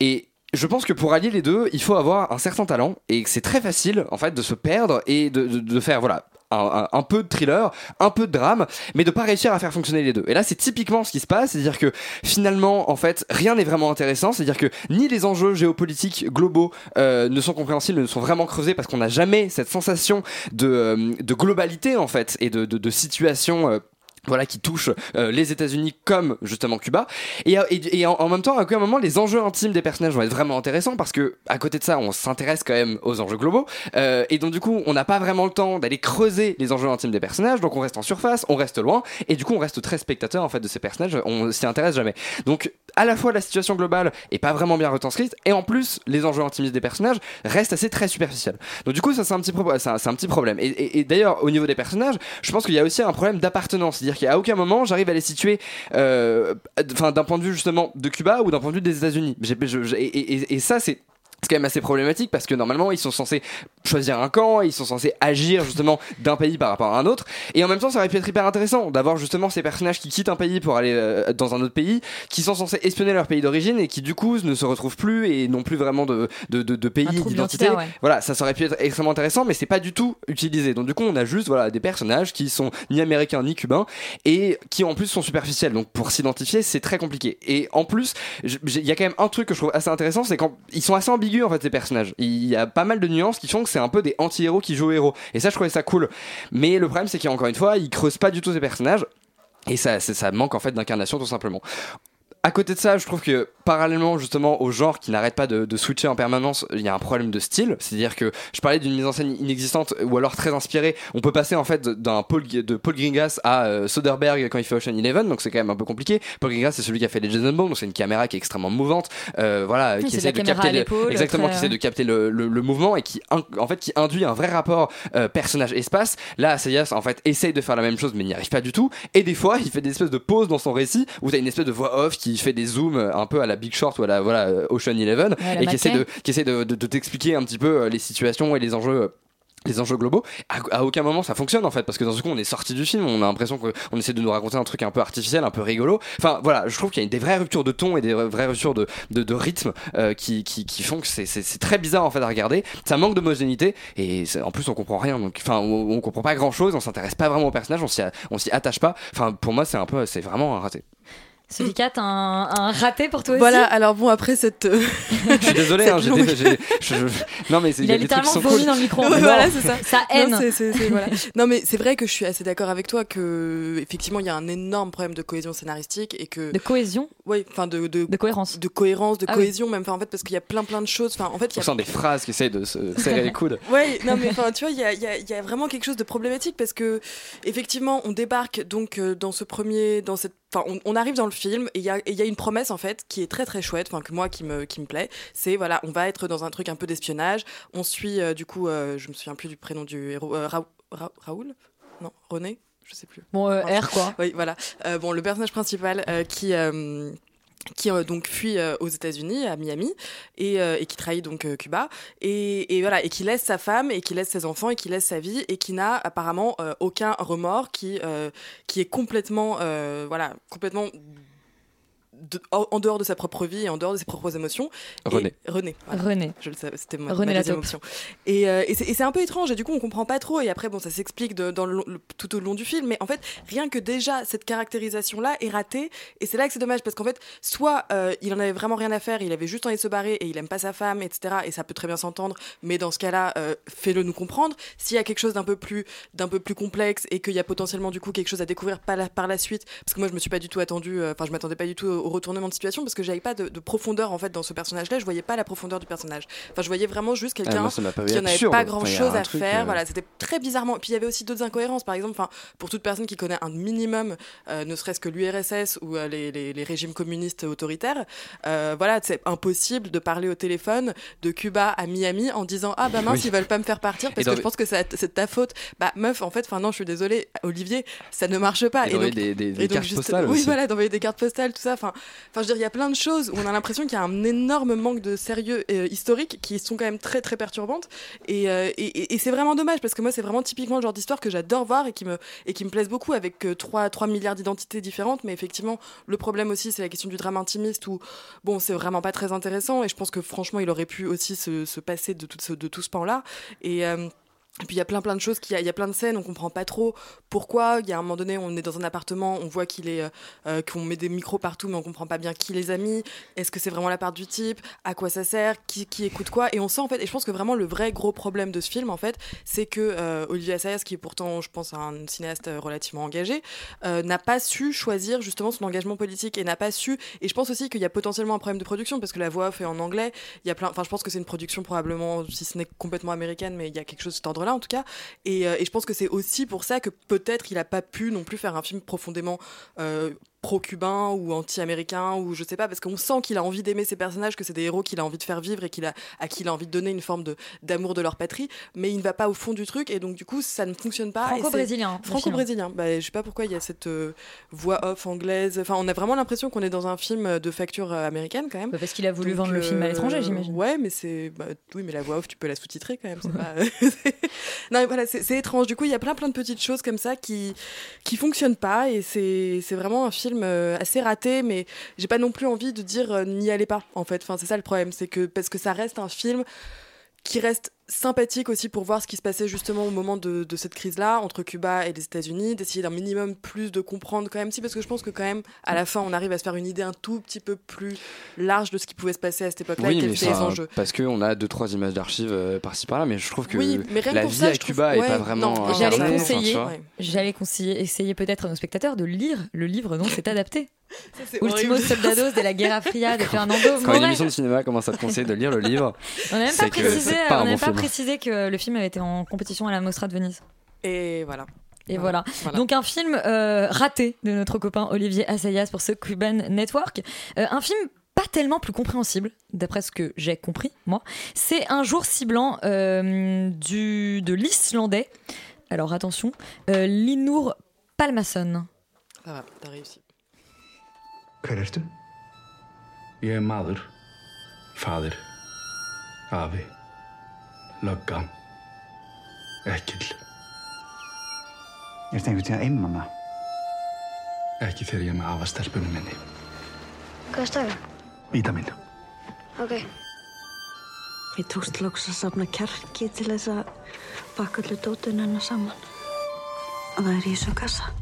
Et je pense que pour allier les deux, il faut avoir un certain talent et que c'est très facile en fait de se perdre et de, de, de faire voilà un, peu de thriller, un peu de drame, mais de pas réussir à faire fonctionner les deux. Et là, c'est typiquement ce qui se passe, c'est-à-dire que finalement, en fait, rien n'est vraiment intéressant, c'est-à-dire que ni les enjeux géopolitiques globaux euh, ne sont compréhensibles, ne sont vraiment creusés parce qu'on n'a jamais cette sensation de, euh, globalité en fait et de situation. euh, voilà qui touche euh, les États-Unis comme justement Cuba. Et, euh, en, même temps à aucun moment les enjeux intimes des personnages vont être vraiment intéressants parce que à côté de ça on s'intéresse quand même aux enjeux globaux. Euh, et donc du coup on n'a pas vraiment le temps d'aller creuser les enjeux intimes des personnages. Donc on reste en surface on reste loin. Et du coup on reste très spectateur en fait de ces personnages. On s'y intéresse jamais. Donc à la fois la situation globale est pas vraiment bien retranscrite. Et en plus les enjeux intimistes des personnages restent assez très superficiels. Donc du coup ça c'est un petit c'est un, un petit problème. Et- et d'ailleurs au niveau des personnages je pense qu'il y a aussi un problème d'appartenance c'est-à-dire qu'à aucun moment j'arrive à les situer euh, d'un point de vue justement de Cuba ou d'un point de vue des États-Unis. Et ça c'est c'est quand même assez problématique parce que normalement ils sont censés choisir un camp, ils sont censés agir justement d'un pays par rapport à un autre et en même temps ça aurait pu être hyper intéressant d'avoir justement ces personnages qui quittent un pays pour aller euh, dans un autre pays, qui sont censés espionner leur pays d'origine et qui du coup ne se retrouvent plus et n'ont plus vraiment de, de, de, de pays d'identité. ouais. Voilà, ça, aurait pu être extrêmement intéressant mais c'est pas du tout utilisé. Donc du coup on a juste voilà des personnages qui sont ni américains ni cubains et qui en plus sont superficiels. Donc pour s'identifier c'est très compliqué. Et en plus il y a quand même un truc que je trouve assez intéressant c'est quand ils sont assez ambigus en fait ces personnages. Il y a pas mal de nuances qui font que c'est un peu des anti-héros qui jouent héros. Et ça je trouvais ça cool. Mais le problème c'est qu'encore une fois ils creusent pas du tout ces personnages. Et ça, ça manque en fait d'incarnation tout simplement. À côté de ça, je trouve que parallèlement justement au genre qui n'arrête pas de, de switcher en permanence, il y a un problème de style. C'est-à-dire que je parlais d'une mise en scène inexistante ou alors très inspirée. On peut passer en fait d'un Paul, de Paul Greengrass à euh, Soderbergh quand il fait Ocean Eleven, donc c'est quand même un peu compliqué. Paul Greengrass c'est celui qui a fait les Jason Bourne, donc c'est une caméra qui est extrêmement mouvante, euh, voilà, qui essaie de capter le- exactement, qui essaie de capter le, le- le mouvement et qui en fait qui induit un vrai rapport euh, personnage-espace. Là, Assayas en fait essaye de faire la même chose mais n'y arrive pas du tout. Et des fois, il fait des espèces de pauses dans son récit où t'as une espèce de voix off qui fait des zooms euh, un peu à la Big Short ou à la voilà euh, Ocean Eleven Ouais, et qui essaie de qui essaie de, de- de t'expliquer un petit peu euh, les situations et les enjeux. les enjeux globaux, à, à aucun moment ça fonctionne en fait, parce que dans ce coup on est sorti du film, on a l'impression qu'on essaie de nous raconter un truc un peu artificiel, un peu rigolo. Enfin voilà, je trouve qu'il y a des vraies ruptures de ton et des vraies ruptures de, de, de rythme euh, qui, qui, qui font que c'est- très bizarre en fait à regarder. Ça manque d'homogénéité et en plus on comprend rien, donc enfin on, on comprend pas grand chose, on s'intéresse pas vraiment au personnage, on s'y a- on s'y attache pas. Enfin pour moi c'est un peu, c'est vraiment un raté. Sully un, un raté pour toi Voilà, aussi? alors bon, après cette. euh, Je suis désolé, hein, longue- je- non mais c'est- Il il y a littéralement vomi cool. dans le micro. Ouais, voilà, c'est ça. Ça haine. Non, voilà. Mais c'est vrai que je suis assez d'accord avec toi que effectivement il y a un énorme problème de cohésion scénaristique et que De cohésion? Oui, enfin de, de De cohérence. de cohérence, de Ah oui. cohésion même. Enfin, en fait, parce qu'il y a plein plein de choses. Enfin, en fait, il y On a sent des phrases qui essayent de se serrer les coudes. Ouais, non mais enfin, tu vois, il y a, il y a- y a vraiment quelque chose de problématique parce que effectivement, on débarque donc euh, dans ce premier, dans cette, enfin, on, on arrive dans le film et il y a, y une promesse en fait qui est très très chouette, enfin que moi qui me qui me plaît. C'est voilà, on va être dans un truc un peu d'espionnage. On suit euh, du coup, euh, je me souviens plus du prénom du héros, euh, Ra- Ra- Raoul, non, René, je sais plus. Bon, Enfin, R quoi. oui, voilà. Bon, le personnage principal qui. Qui euh, donc fuit euh, aux États-Unis, à Miami, et, euh, et qui trahit donc euh, Cuba, et, et voilà, et qui laisse sa femme, et qui laisse ses enfants, et qui laisse sa vie, et qui n'a apparemment euh, aucun remords, qui euh, qui est complètement, voilà, complètement de- en dehors de sa propre vie et en dehors de ses propres émotions. Et- René. René. voilà. René. Je le savais, c'était ma, René ma la deuxième option. Et, euh, et c'est et c'est un peu étrange, et du coup, on comprend pas trop. Et après, bon, ça s'explique de- dans le long- le- tout au long du film. Mais en fait, rien que déjà, cette caractérisation-là est ratée. Et c'est là que c'est dommage, parce qu'en fait, soit euh, il en avait vraiment rien à faire, il avait juste envie de se barrer et il aime pas sa femme, etc. Et ça peut très bien s'entendre. Mais dans ce cas-là, euh, fais-le nous comprendre. S'il y a quelque chose d'un peu plus, d'un peu plus complexe et qu'il y a potentiellement du coup quelque chose à découvrir par la, par la suite, parce que moi, je me suis pas du tout attendu, euh, enfin, je m'attendais pas du tout au, au retournement de situation, parce que j'avais pas de, de profondeur en fait dans ce personnage-là. Je voyais pas la profondeur du personnage. Enfin, je voyais vraiment juste Ah, quelqu'un paru qui en avait absurde. pas Enfin, grand il y a chose un à truc, faire. euh, Voilà, c'était très bizarrement. Puis il y avait aussi d'autres incohérences. Par exemple, enfin, pour toute personne qui connaît un minimum, euh, ne serait-ce que l'URSS ou euh, les, les- les régimes communistes autoritaires, voilà, c'est impossible de parler au téléphone de Cuba à Miami en disant ah bah mince, Oui. ils veulent pas me faire partir parce que les- je pense que c'est de ta faute. Bah meuf, en fait, enfin non, je suis désolée, Olivier, ça ne marche pas. Et des- des- des et donc, cartes postales Oui, aussi. voilà, d'envoyer des cartes postales, tout ça. Enfin, enfin, je veux dire, il y a plein de choses où on a l'impression qu'il y a un énorme manque de sérieux euh, historique qui sont quand même très très perturbantes. Et, euh, et, c'est vraiment dommage parce que moi, c'est vraiment typiquement le genre d'histoire que j'adore voir et qui me et qui me plaise beaucoup avec euh, 3, 3 milliards d'identités différentes. Mais effectivement, le problème aussi, c'est la question du drame intimiste où bon, c'est vraiment pas très intéressant. Et je pense que franchement, il aurait pu aussi se, se passer de tout ce, de tout ce pan-là. Et euh, et puis il y a plein plein de choses, il y a plein de scènes, on comprend pas trop pourquoi. Il y a un moment donné, on est dans un appartement, on voit euh, euh, qu'on met des micros partout, mais on comprend pas bien qui les a mis. Est-ce que c'est vraiment la part du type? À quoi ça sert? Qui, écoute quoi? Et on sent en fait, et je pense que vraiment le vrai gros problème de ce film en fait, c'est que euh, Olivier Assayas, qui est pourtant, je pense, un cinéaste euh, relativement engagé, n'a pas su choisir justement son engagement politique et n'a pas su. Et je pense aussi qu'il y a potentiellement un problème de production parce que la voix off est en anglais. Il y a plein. Enfin, je pense que c'est une production probablement, si ce n'est complètement américaine, mais il y a quelque chose de en tout cas. Et, euh, et je pense que c'est aussi pour ça que peut-être il a pas pu non plus faire un film profondément euh, pro-cubain ou anti-américain ou je sais pas parce qu'on sent qu'il a envie d'aimer ces personnages que c'est des héros qu'il a envie de faire vivre et qu'il a à qui il a envie de donner une forme de d'amour de leur patrie mais il ne va pas au fond du truc et donc du coup ça ne fonctionne pas Franco-brésilien, franco-brésilien. Bah, je sais pas pourquoi il y a cette euh, voix off anglaise. Enfin on a vraiment l'impression qu'on est dans un film de facture euh, américaine quand même. Bah, parce qu'il a voulu Donc, vendre le film à euh, l'étranger, j'imagine. ouais mais c'est bah, oui mais la voix off tu peux la sous-titrer quand même pas non mais voilà c'est étrange. Du coup il y a plein plein de petites choses comme ça qui qui fonctionnent pas et c'est c'est vraiment un film euh, assez raté mais j'ai pas non plus envie de dire euh, n'y allez pas en fait. C'est ça le problème c'est que parce que ça reste un film qui reste sympathique aussi pour voir ce qui se passait justement au moment de, de cette crise-là entre Cuba et les États-Unis, d'essayer d'un minimum plus de comprendre quand même si parce que je pense que quand même à la fin on arrive à se faire une idée un tout petit peu plus large de ce qui pouvait se passer à cette époque-là et Oui, quels mais étaient les ça, enjeux. parce qu'on a deux trois images d'archives euh, par-ci par-là, mais je trouve que Oui, mais la pour vie ça, à je trouve- Cuba est ouais, pas vraiment. J'allais enfin, conseiller, j'allais conseiller, essayer peut-être à nos spectateurs de lire le livre dont c'est adapté. Ultimos horrible. Soldados de la Guerra Fria de Fernando Quand une Morel. émission de cinéma commence à te conseiller de lire le livre, On n'a même pas que précisé, c'est pas on un n'a bon pas film. précisé que le film avait été en compétition à la Mostra de Venise. Et voilà. Et voilà. Voilà. Donc un film euh, raté de notre copain Olivier Assayas pour ce Cuban Network. Euh, un film pas tellement plus compréhensible, d'après ce que j'ai compris, moi. C'est Un jour si blanc euh, du, de l'Islandais. Alors attention, euh, Linur Palmason. Ça va, t'as réussi. Hver ertu? Ég er maður, fadir, afi, lögga, ekkill. Er þetta einhvern tíðan einmanna? Ekki þegar ég er með afastelpunum minni. Hvað er staðan? Vítamin. Ok. Ég tókst loks að safna kjarki til þess að bakka allir dótun hennar saman. Og það er í þessum kassa.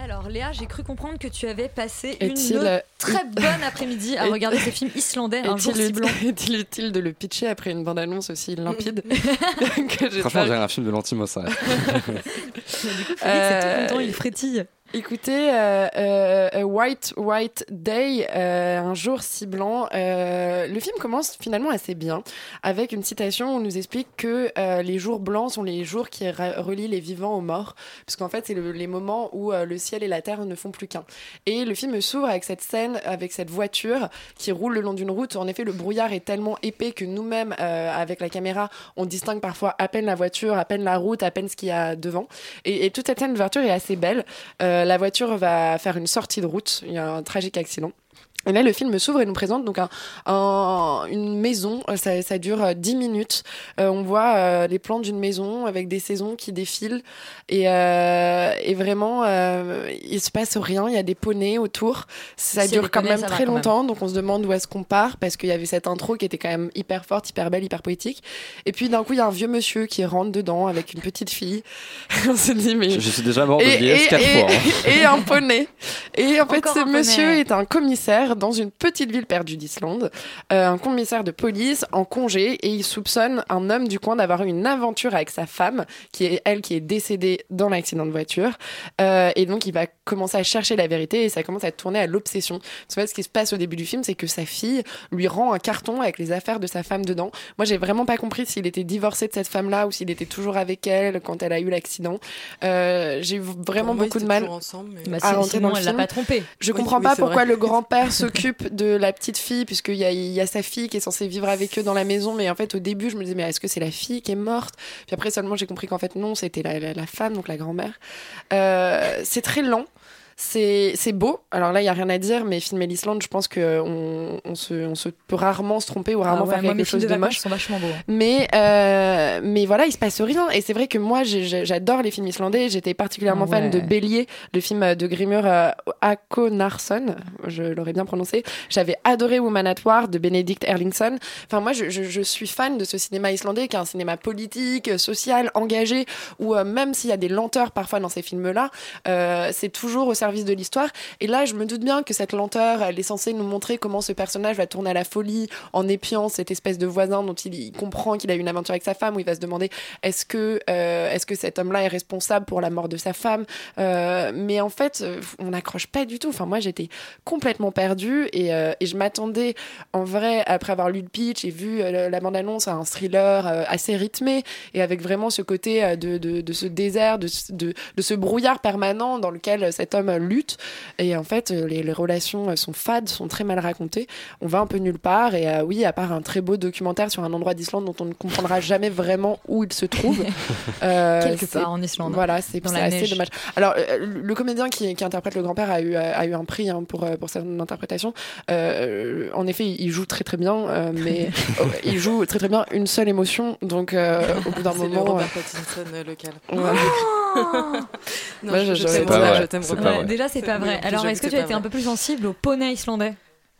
Alors Léa, j'ai cru comprendre que tu avais passé une Est-il- très bonne après-midi à Est- regarder ce film islandais, Un jour Est-il si blanc. utile, est-il utile de le pitcher après une bande-annonce aussi limpide que j'ai Franchement, j'ai un film de l'antimo, ça. Félix est tout content, il frétille. Écoutez, euh, euh, A White White Day, euh, un jour si blanc. euh, le film commence finalement assez bien, avec une citation où on nous explique que les jours blancs sont les jours qui relient les vivants aux morts, puisqu'en fait c'est le- les moments où le ciel et la terre ne font plus qu'un. Et le film s'ouvre avec cette scène, avec cette voiture qui roule le long d'une route. En effet, le brouillard est tellement épais que nous-mêmes, avec la caméra, on distingue parfois à peine la voiture, à peine la route, à peine ce qu'il y a devant. Et, toute cette scène d'ouverture est assez belle. La voiture va faire une sortie de route. Il y a un tragique accident. Et là, le film s'ouvre et nous présente donc un, un- une maison. Euh, Ça, ça dure euh, 10 minutes. Euh, on voit euh, les plans d'une maison avec des saisons qui défilent. Et, euh, et vraiment, euh, il se passe rien. Il y a des poneys autour. Ça dure quand poneys, même très quand même. longtemps. Donc on se demande où est-ce qu'on part parce qu'il y avait cette intro qui était quand même hyper forte, hyper belle, hyper poétique. Et puis d'un coup, il y a un vieux monsieur qui rentre dedans avec une petite fille. on se dit, mais. Je, je suis déjà mort de Et- vieillesse et- quatre et- fois. hein. et un poney. Et en fait, Encore ce monsieur est un commissaire dans une petite ville perdue d'Islande, euh, un commissaire de police en congé, et il soupçonne un homme du coin d'avoir eu une aventure avec sa femme, qui est elle qui est décédée dans l'accident de voiture. Euh, et donc, il va commencer à chercher la vérité et ça commence à tourner à l'obsession. Parce que, en fait, ce qui se passe au début du film, c'est que sa fille lui rend un carton avec les affaires de sa femme dedans. Moi, j'ai vraiment pas compris s'il était divorcé de cette femme-là ou s'il était toujours avec elle quand elle a eu l'accident. Euh, j'ai eu vraiment moi, beaucoup ils de mal toujours ensemble, mais- Bah, à rentrer dans le elle l'a film. pas trompé. Je Oui, comprends oui, pas pourquoi vrai. le grand-père s'occupe de la petite fille, puisqu'il y a, il y a sa fille qui est censée vivre avec eux dans la maison. Mais en fait, au début, je me disais, mais est-ce que c'est la fille qui est morte? Puis après, seulement, j'ai compris qu'en fait, non, c'était la, la- la femme, donc la grand-mère. Euh, c'est très lent. C'est beau. Alors là, il y a rien à dire, mais filmer l'Islande, je pense que on, on se, on se peut rarement se tromper ou Ah rarement ouais, faire moi, quelque chose de de moche. sont vachement beaux. hein. Mais, euh, mais voilà, il se passe rien. Et c'est vrai que moi, j'adore les films islandais. J'étais particulièrement Ah ouais. fan de Bélier, le film de Grimur euh, Akonarsson. Je l'aurais bien prononcé. J'avais adoré Woman at War de Benedict Erlingsson. Enfin, moi, je, je, je suis fan de ce cinéma islandais qui est un cinéma politique, social, engagé, où euh, même s'il y a des lenteurs parfois dans ces films-là, euh, c'est toujours au service de l'histoire. Et là, je me doute bien que cette lenteur, elle est censée nous montrer comment ce personnage va tourner à la folie en épiant cette espèce de voisin dont il, comprend qu'il a une aventure avec sa femme, où il va se demander est-ce que, euh, est-ce que cet homme-là est responsable pour la mort de sa femme? Euh, Mais en fait, euh, on n'accroche pas du tout. Enfin, moi, j'étais complètement perdue et, je m'attendais, en vrai, après avoir lu le pitch et vu la bande-annonce, à un thriller assez rythmé et avec vraiment ce côté de, ce désert, de, de ce brouillard permanent dans lequel cet homme lutte. Et en fait, euh, les, les relations euh, sont fades, sont très mal racontées. On va un peu nulle part. Et euh, oui, à part un très beau documentaire sur un endroit d'Islande dont on ne comprendra jamais vraiment où il se trouve. euh, Quelque c'est- part en Islande. Voilà, c'est assez neige. dommage. Alors, le comédien qui, qui interprète le grand-père a eu, a eu un prix hein, pour, pour son interprétation. Euh, en effet, il joue très très bien, euh, mais oh, il joue très très bien une seule émotion. Donc, euh, au bout d'un C'est le moment. Robert euh, Pattinson local. Ouais. Non, Moi, je- je- je j'aurais t'aime, ouais, déjà, c'est pas vrai. Alors, est-ce que tu as été un peu plus sensible au poney islandais?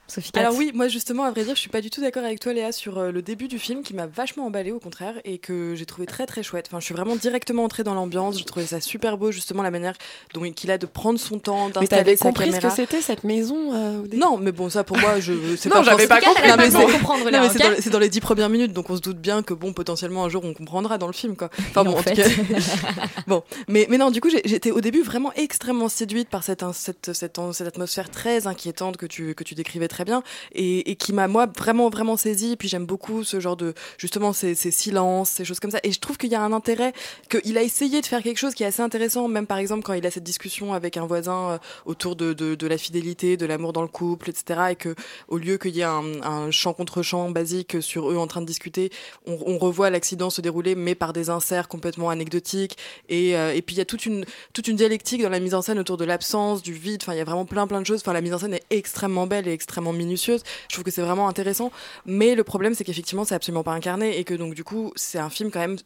Sophie Katz Alors oui, moi justement, à vrai dire, je suis pas du tout d'accord avec toi, Léa, sur euh, le début du film qui m'a vachement emballé au contraire et que j'ai trouvé très très chouette. Enfin, je suis vraiment directement entrée dans l'ambiance. J'ai trouvé ça super beau, justement la manière dont qu'il a de prendre son temps, Mais d'installer sa compris ce que c'était cette maison euh, Non, mais bon, ça pour moi, je c'est Non, pas j'avais pas compris. Non, mais c'est- comprendre, non, dans les- c'est dans les dix premières minutes, donc on se doute bien que bon, potentiellement un jour on comprendra dans le film, quoi. Enfin bon, en en, tout cas. bon, mais mais non, du coup, j'étais au début vraiment extrêmement séduite par cette cette cette, cette atmosphère très inquiétante que tu que tu décrivais très bien et, qui m'a moi vraiment vraiment saisie. Et puis j'aime beaucoup ce genre de justement ces, ces silences, ces choses comme ça. Et je trouve qu'il y a un intérêt qu'il a essayé de faire quelque chose qui est assez intéressant, même par exemple quand il a cette discussion avec un voisin euh, autour de, la fidélité, de l'amour dans le couple, etc. Et que au lieu qu'il y ait un, un chant contre chant basique sur eux en train de discuter, on, on revoit l'accident se dérouler, mais par des inserts complètement anecdotiques. Et, euh, et puis il y a toute une toute une dialectique dans la mise en scène autour de l'absence, du vide. Enfin, il y a vraiment plein plein de choses. Enfin, la mise en scène est extrêmement belle et extrêmement minutieuse. Je trouve que c'est vraiment intéressant. Mais le problème, c'est qu'effectivement, c'est absolument pas incarné et que donc du coup, c'est un film quand même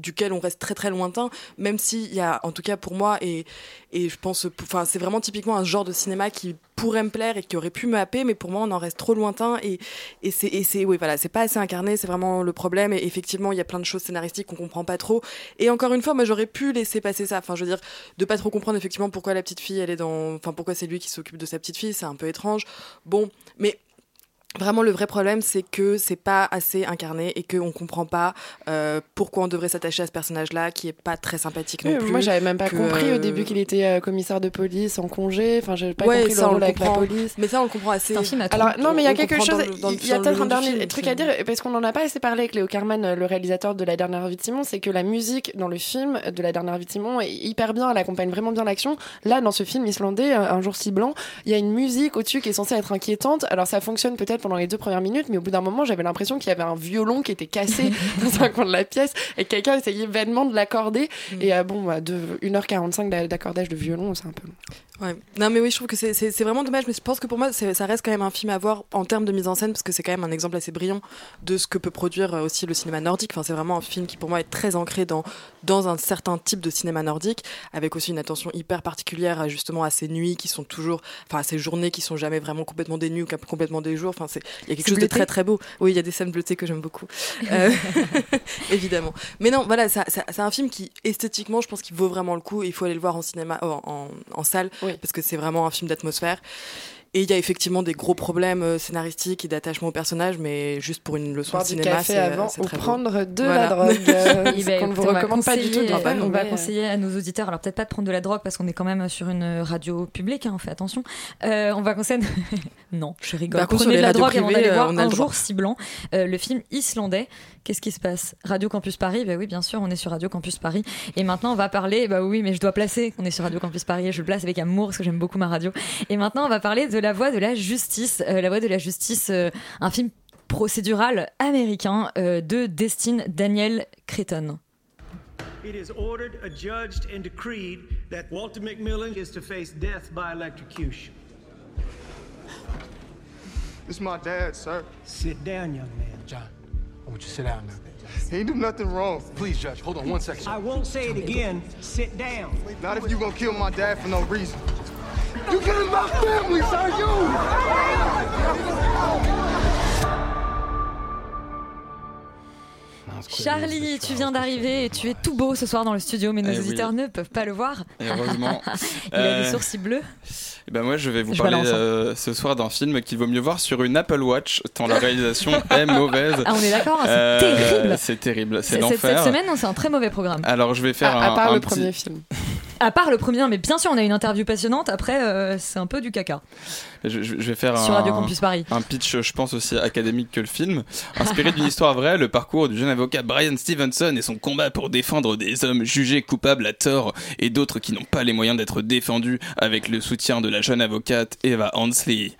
duquel on reste très très lointain, même s'il y a, en tout cas pour moi, et, et je pense, enfin, c'est vraiment typiquement un genre de cinéma qui pourrait me plaire et qui aurait pu me happer, mais pour moi, on en reste trop lointain et, et c'est, oui, voilà, c'est pas assez incarné, c'est vraiment le problème. Et effectivement, il y a plein de choses scénaristiques qu'on comprend pas trop. Et encore une fois, moi, j'aurais pu laisser passer ça. Enfin, je veux dire, de pas trop comprendre effectivement pourquoi la petite fille, elle est dans, enfin, pourquoi c'est lui qui s'occupe de sa petite fille, c'est un peu étrange. Bon, mais Vraiment, le vrai problème, c'est que c'est pas assez incarné et qu'on comprend pas euh, pourquoi on devrait s'attacher à ce personnage-là, qui est pas très sympathique non Oui, plus. Moi, j'avais même pas que, compris au euh, début qu'il était euh, commissaire de police en congé. Enfin, j'avais pas ouais, compris le ça, rôle le avec la police. Mais ça, on le comprend assez. Alors non, mais il y a quelque chose. Il y a peut-être un dernier film, truc à dire parce qu'on en a pas assez parlé avec Léo Carman, euh, le réalisateur de La Dernière Vie de Simon, c'est que la musique dans le film de La Dernière Vie de Simon est hyper bien. Elle accompagne vraiment bien l'action. Là, dans ce film islandais, Un un jour si blanc, il y a une musique au-dessus qui est censée être inquiétante. Alors ça fonctionne peut-être pendant les deux premières minutes, mais au bout d'un moment, j'avais l'impression qu'il y avait un violon qui était cassé dans un coin de la pièce et que quelqu'un essayait vainement de l'accorder. Mm. Et euh, bon, bah, de 1h45 d'a- d'accordage de violon, c'est un peu long. Ouais. Non mais oui, je trouve que c'est- vraiment dommage, mais je pense que pour moi, ça reste quand même un film à voir en termes de mise en scène, parce que c'est quand même un exemple assez brillant de ce que peut produire euh, aussi le cinéma nordique. Enfin, c'est vraiment un film qui pour moi est très ancré dans, dans un certain type de cinéma nordique, avec aussi une attention hyper particulière justement à ces nuits qui sont toujours, enfin à ces journées qui sont jamais vraiment complètement des nuits ou complètement des jours. Enfin, il y a quelque chose de très très beau. Oui, il y a des scènes bleutées que j'aime beaucoup. Euh, évidemment. Mais non, voilà, ça- ça- c'est un film qui esthétiquement, je pense qu'il vaut vraiment le coup. Il faut aller le voir en cinéma, en, en salle, parce que c'est vraiment un film d'atmosphère. Et il y a effectivement des gros problèmes euh, scénaristiques et d'attachement au personnage, mais juste pour une leçon Boire de cinéma, café c'est ou très prendre de Voilà. la drogue, euh, ce ben, qu'on ne vous on va recommande pas du tout. conseiller- de faire, On va mais, euh, conseiller à nos auditeurs, alors peut-être pas de prendre de la drogue parce qu'on est quand même sur une radio publique, hein, on fait attention. Euh, on va conseiller. non, je rigole. Sur Prenez de la drogue avant privées, d'aller euh, voir on a un jour ciblant euh, le film islandais. Qu'est-ce qui se passe? Radio Campus Paris, bah oui, bien sûr, on est sur Radio Campus Paris. Et maintenant, on va parler, bah oui, mais je dois placer. On est sur Radio Campus Paris et je le place avec amour parce que j'aime beaucoup ma radio. Et maintenant, on va parler de La Voix de la Justice. Euh, la Voix de la Justice, euh, un film procédural américain euh, de Destine Daniel Cretton. It is ordered, adjudged, and decreed that Walter McMillan is to face death by electrocution. This is my dad, sir. Sit down, young man. John, I want you to sit down now. He ain't do nothing wrong. Please, Judge, hold on one second. I won't say it again. Sit down. Not if you gonna kill my dad for no reason. You killing my family, sir, Charlie, tu viens d'arriver et tu es tout beau ce soir dans le studio, mais nos Eh oui. auditeurs ne peuvent pas le voir. Et heureusement. Il a des Euh, sourcils bleus. Eh ben moi, je vais vous Je parler hein. euh, ce soir d'un film qu'il vaut mieux voir sur une Apple Watch, tant la réalisation est mauvaise. Ah, on est d'accord, c'est terrible. C'est terrible, c'est Cette, cette l'enfer. semaine, c'est un très mauvais programme. Alors, je vais faire À, un, à part un le petit- premier film. À part le premier, mais bien sûr, on a une interview passionnante. Après, euh, c'est un peu du caca. Je, vais faire Sur un, Radio Campus Paris. un pitch, je pense aussi académique que le film. Inspiré d'une histoire vraie, le parcours du jeune avocat Brian Stevenson et son combat pour défendre des hommes jugés coupables à tort et d'autres qui n'ont pas les moyens d'être défendus avec le soutien de la jeune avocate Eva Hansley.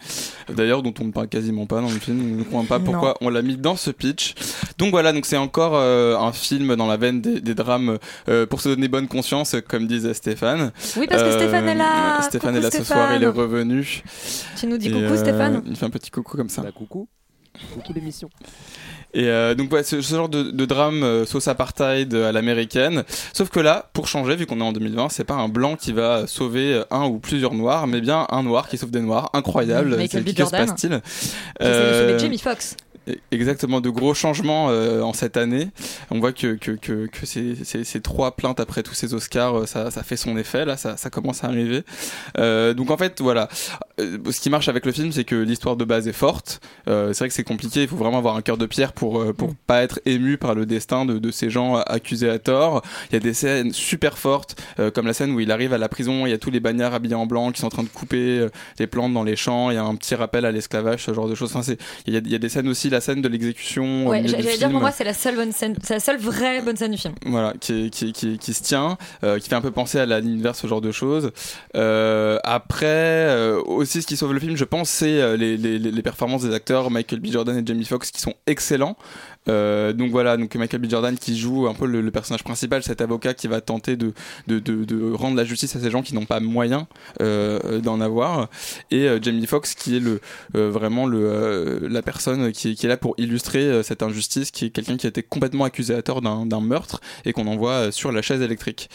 D'ailleurs, dont on ne parle quasiment pas dans le film. On ne comprend pas pourquoi on l'a mis dans ce pitch. Donc voilà, donc c'est encore euh, un film dans la veine des, des drames euh, pour se donner bonne conscience, comme disait Stéphane. Oui, parce que Stéphane est là. Stéphane Coucou, est là ce soir, il est revenu. Tu nous dis Et, coucou, euh, Stéphane Il fait un petit coucou comme ça. coucou. Coucou l'émission. Et euh, donc ouais, ce, ce genre de, de drame euh, sauce apartheid à l'américaine. Sauf que là, pour changer, vu qu'on est en 2020, c'est pas un blanc qui va sauver un ou plusieurs noirs, mais bien un noir qui sauve des noirs. Incroyable. Michael C'est- B. Que se Jordan. passe-t-il Euh, Jamie Foxx. Exactement, de gros changements euh, en cette année. On voit que, que, que, que ces, ces, ces trois plaintes après tous ces Oscars, euh, ça, ça fait son effet, là, ça, ça commence à arriver. Euh, donc en fait, voilà. Ce qui marche avec le film, c'est que l'histoire de base est forte. Euh, c'est vrai que c'est compliqué, il faut vraiment avoir un cœur de pierre pour, pour pas être ému par le destin de, de ces gens accusés à tort. Il y a des scènes super fortes, comme la scène où il arrive à la prison, il y a tous les bagnards habillés en blanc qui sont en train de couper des plantes dans les champs, il y a un petit rappel à l'esclavage, ce genre de choses. Enfin, il y, a, il y a des scènes aussi, la scène de l'exécution. au Ouais, j'allais dire pour film. moi, c'est la seule bonne scène, c'est la seule vraie bonne scène du film. Voilà, qui, qui, qui, qui se tient, euh, qui fait un peu penser à l'univers, ce genre de choses. Euh, après, euh, aussi ce qui sauve le film, je pense, c'est euh, les, les, les performances des acteurs Michael B. Jordan et Jamie Foxx qui sont excellents. Euh, donc voilà, donc Michael B. Jordan qui joue un peu le, le personnage principal, cet avocat qui va tenter de, de, de, de rendre la justice à ces gens qui n'ont pas moyen euh, d'en avoir, et euh, Jamie Foxx qui est le vraiment le la personne qui, qui est là pour illustrer cette injustice, qui est quelqu'un qui a été complètement accusé à tort d'un meurtre et qu'on envoie sur la chaise électrique.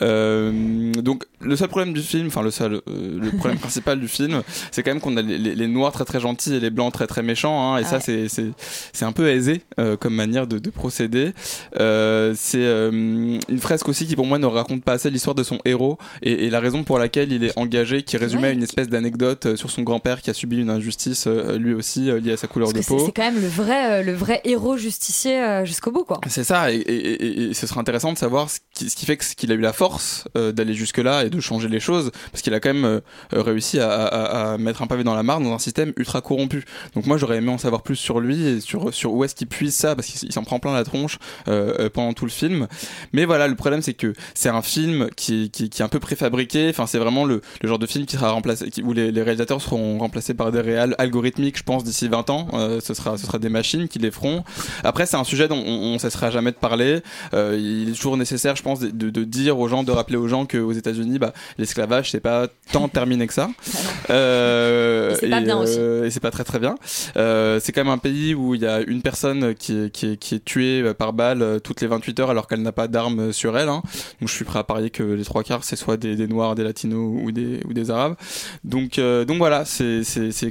Donc le seul problème du film, enfin le seul, le problème principal du film, c'est quand même qu'on a les, les- les noirs très très gentils et les blancs très très méchants, hein, et ça c'est un peu aisé euh, comme manière de, de procéder. Euh, c'est euh, une fresque aussi qui pour moi ne raconte pas assez l'histoire de son héros et, et la raison pour laquelle il est engagé, qui résumait Ouais. une espèce d'anecdote sur son grand-père qui a subi une injustice lui aussi liée à sa couleur de peau. c'est quand même le vrai, le vrai héros justicier jusqu'au bout, quoi. C'est ça, et, et- et- et ce sera intéressant de savoir ce qui, ce qui fait qu'il a eu la force d'aller jusque-là et de changer les choses, parce qu'il a quand même réussi à, à- à mettre un pavé dans la mare dans un système ultra corrompu. Donc moi j'aurais aimé en savoir plus sur lui et sur, sur où est-ce qu'il puise ça, parce qu'il il s'en prend plein la tronche euh, euh, pendant tout le film. Mais voilà, le problème c'est que c'est un film qui, qui, qui est un peu préfabriqué, enfin c'est vraiment le, le genre de film qui sera remplacé, qui- où les, les réalisateurs seront remplacés par des réals algorithmiques, je pense, d'ici 20 ans. Euh, ce, sera, ce sera des machines qui les feront. Après, c'est un sujet dont on, on cessera jamais de parler. Euh, il est toujours nécessaire, je pense, de, de- de dire aux gens, de rappeler aux gens qu'aux États-Unis, bah, l'esclavage c'est pas tant terminé que ça. Et c'est pas bien aussi. et c'est pas très très bien. C'est quand même un pays où il y a une personne qui est, tuée euh, par balle euh, toutes les 28 heures alors qu'elle n'a pas d'armes sur elle. hein. Donc je suis prêt à parier que les trois quarts c'est soit des, noirs, des latinos ou des, ou des arabes. Donc, euh, donc voilà, c'est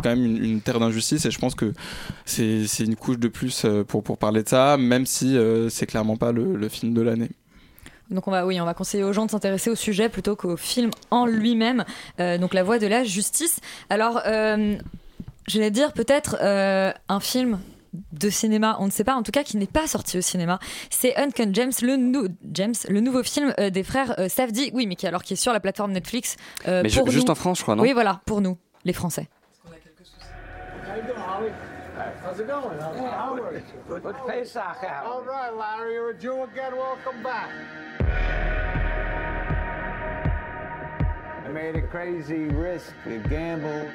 quand même une, terre d'injustice et je pense que c'est une couche de plus euh, pour, pour parler de ça, même si euh, c'est clairement pas le, film de l'année. Donc on va, oui, on va conseiller aux gens de s'intéresser au sujet plutôt qu'au film en lui-même. Euh, donc la voie de la justice. Alors, euh, j'allais dire peut-être euh, un film de cinéma, on ne sait pas, en tout cas qui n'est pas sorti au cinéma. C'est Uncut James, le, nou- James, le nouveau film euh, des frères euh, Safdie, oui, mais qui alors qui est sur la platefamme Netflix. euh, Mais pour juste nous. en France, je crois, non? Oui, voilà, pour nous, les Français. How you doing, Holly? How's it going? Howard. Good Pesach out. All right, Larry, you're a Jew again. Welcome back. I made a crazy risk, a gamble.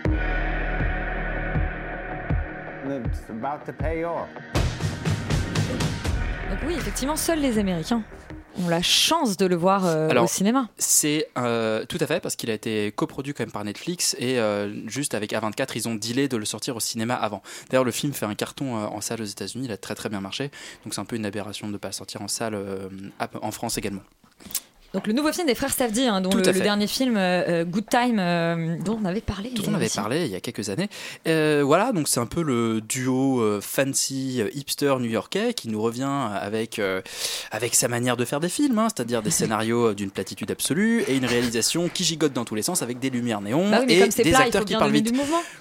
And it's about to pay off. Donc oui, effectivement, seuls les Américains ont la chance de le voir euh, Alors, au cinéma. C'est euh, tout à fait parce qu'il a été coproduit quand même par Netflix et euh, juste avec A24 ils ont dealé de le sortir au cinéma avant. D'ailleurs le film fait un carton euh, en salle aux États-Unis, il a très très bien marché, donc c'est un peu une aberration de ne pas le sortir en salle euh, en France également. Donc le nouveau film des frères Safdie, hein, dont le, dernier film euh, euh, Good Time, euh, dont on avait parlé. Tout on avait aussi. parlé il y a quelques années. Euh, voilà, donc c'est un peu le duo fancy hipster new-yorkais qui nous revient avec avec sa manière de faire des films, hein, c'est-à-dire des scénarios d'une platitude absolue et une réalisation qui gigote dans tous les sens avec des lumières néons Bah oui, et des plat, acteurs qui parlent vite.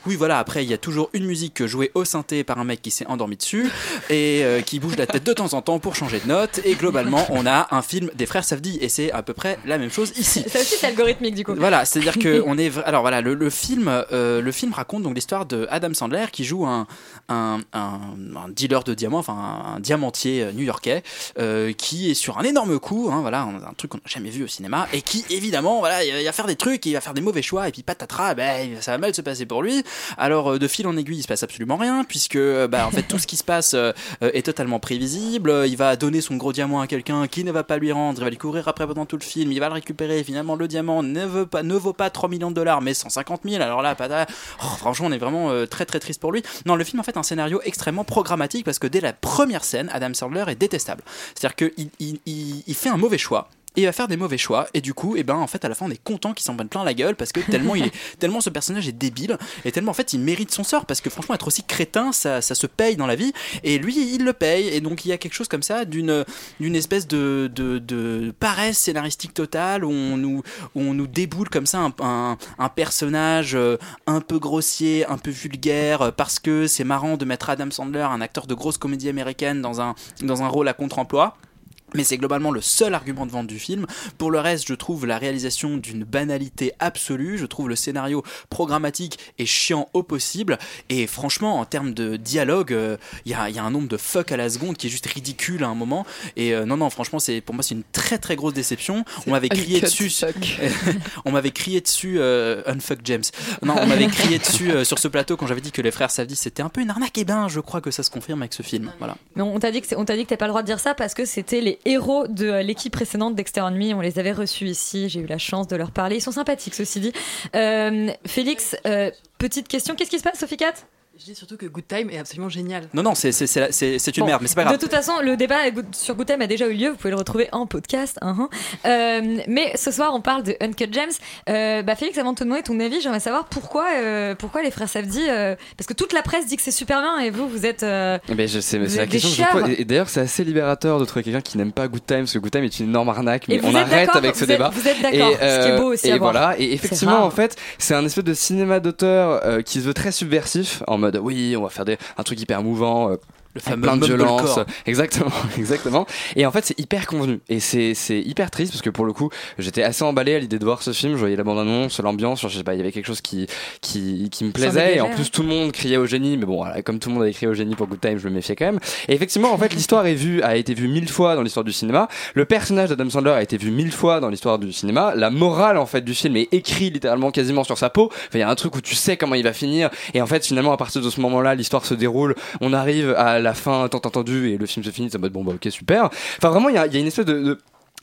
Oui, voilà. Après, il y a toujours une musique jouée au synthé par un mec qui s'est endormi dessus et qui bouge la tête de temps en temps pour changer de note. Et globalement, on a un film des frères Safdie et c'est à peu près la même chose ici. Ça aussi, c'est algorithmique du coup. Voilà, c'est-à-dire que on est alors voilà le, le film euh, le film raconte donc l'histoire de Adam Sandler qui joue un un, un, un dealer de diamants, enfin un, diamantier euh, new-yorkais euh, qui est sur un énorme coup, hein, voilà un, truc qu'on n'a jamais vu au cinéma et qui évidemment voilà il va- faire des trucs, il va faire des mauvais choix et puis patatras, ben ça va mal se passer pour lui. Alors de fil en aiguille il se passe absolument rien puisque bah, en fait tout ce qui se passe euh, est totalement prévisible. Il va donner son gros diamant à quelqu'un qui ne va pas lui rendre, il va lui courir après pendant tout le film, il va le récupérer. Finalement, le diamant ne, vaut pas 3 millions de dollars, mais 150 000. Alors là, oh, franchement, on est vraiment euh, très très triste pour lui. Non, le film en fait un scénario extrêmement programmatique parce que dès la première scène, Adam Sandler est détestable. C'est-à-dire qu'il il, il- il fait un mauvais choix. Et il va faire des mauvais choix. Et du coup et ben en fait à la fin on est content qu'il s'en prenne plein la gueule parce que tellement il est tellement ce personnage est débile et tellement en fait il mérite son sort parce que franchement être aussi crétin ça, ça se paye dans la vie. Et lui il le paye. Et donc il y a quelque chose comme ça d'une d'une espèce de, de, de paresse scénaristique totale où on nous où on nous déboule comme ça un, un, un personnage euh, un peu grossier un peu vulgaire parce que c'est marrant de mettre Adam Sandler un acteur de grosse comédie américaine dans un dans un rôle à contre-emploi mais c'est globalement le seul argument de vente du film. Pour le reste, je trouve la réalisation d'une banalité absolue. Je trouve le scénario programmatique et chiant au possible. Et franchement, en termes de dialogue, euh, il y, a, il y a un nombre de fuck à la seconde qui est juste ridicule à un moment. Et euh, non, non, franchement, c'est pour moi c'est une très très grosse déception. On m'avait crié uncut dessus. fuck. on m'avait crié dessus. Euh, unfuck James. Non, on m'avait crié dessus euh, sur ce plateau quand j'avais dit que les frères Savdi c'était un peu une arnaque. Et ben, je crois que ça se confirme avec ce film. Voilà. Mais on t'a dit que on t'a dit que t'as pas le droit de dire ça parce que c'était les héros de l'équipe précédente d'Exter Nuit. On les avait reçus ici. J'ai eu la chance de leur parler. Ils sont sympathiques, ceci dit. Euh, Félix, euh, petite question. Qu'est-ce qui se passe, Sophie Cat Je dis surtout que Good Time est absolument génial. Non, non, c'est c'est- c'est la- c'est- c'est une Bon, merde, mais c'est pas grave. De toute façon, le débat sur Good Time a déjà eu lieu. Vous pouvez le retrouver en podcast. hein, hein. Euh, mais ce soir, on parle de Uncut Gems. Euh, bah, Félix, avant de te demander ton avis, j'aimerais savoir pourquoi, euh, pourquoi les frères Safdie. euh, parce que toute la presse dit que c'est super bien et vous, vous êtes. euh, Eh ben, je sais, mais c'est la question que je. Et, d'ailleurs, c'est assez libérateur de trouver quelqu'un qui n'aime pas Good Time, parce que Good Time est une énorme arnaque, mais on arrête avec ce vous êtes- débat. vous êtes d'accord, Et, ce qui est beau aussi et à voir. voilà. Et effectivement, en fait, c'est un espèce de cinéma d'auteur euh, qui se veut très subversif, en oui, on va faire un truc hyper mouvant. Le fameux plein de violence, exactement, exactement. Et en fait, c'est hyper convenu et c'est c'est hyper triste parce que pour le coup, j'étais assez emballé à l'idée de voir ce film. Je voyais la bande annonce, l'ambiance, je sais pas, il y avait quelque chose qui qui qui me plaisait et en plus tout le monde criait au génie. Mais bon, voilà, comme tout le monde avait crié au génie pour Good Time, je me méfiais quand même. Et effectivement, en fait, l'histoire est vue, a été vue mille fois dans l'histoire du cinéma. Le personnage d'Adam Sandler a été vu mille fois dans l'histoire du cinéma. La morale en fait du film est écrite littéralement quasiment sur sa peau. Enfin, il y a un truc où tu sais comment il va finir. Et en fait, finalement, à partir de ce moment-là, l'histoire se déroule. On arrive à la fin tant entendue et le film se finit. Ça mode bon bah ok super. Enfin vraiment, il y a, une espèce de,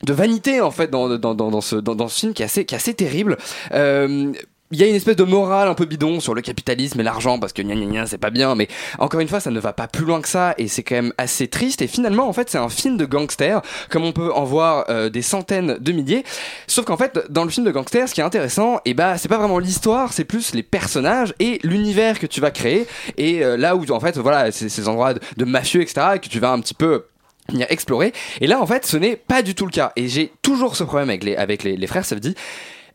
vanité en fait dans, dans, ce, dans ce film qui est assez, qui est assez terrible. Euh, il y a une espèce de morale un peu bidon sur le capitalisme et l'argent parce que gna gna gna c'est pas bien mais encore une fois ça ne va pas plus loin que ça et c'est quand même assez triste. Et finalement en fait c'est un film de gangster comme on peut en voir euh, des centaines de milliers. Sauf qu'en fait dans le film de gangster ce qui est intéressant et bah c'est pas vraiment l'histoire c'est plus les personnages et l'univers que tu vas créer. Et euh, là où en fait voilà c'est ces endroits de, mafieux etc que tu vas un petit peu venir explorer. Et là en fait ce n'est pas du tout le cas. Et j'ai toujours ce problème avec les, avec les, les frères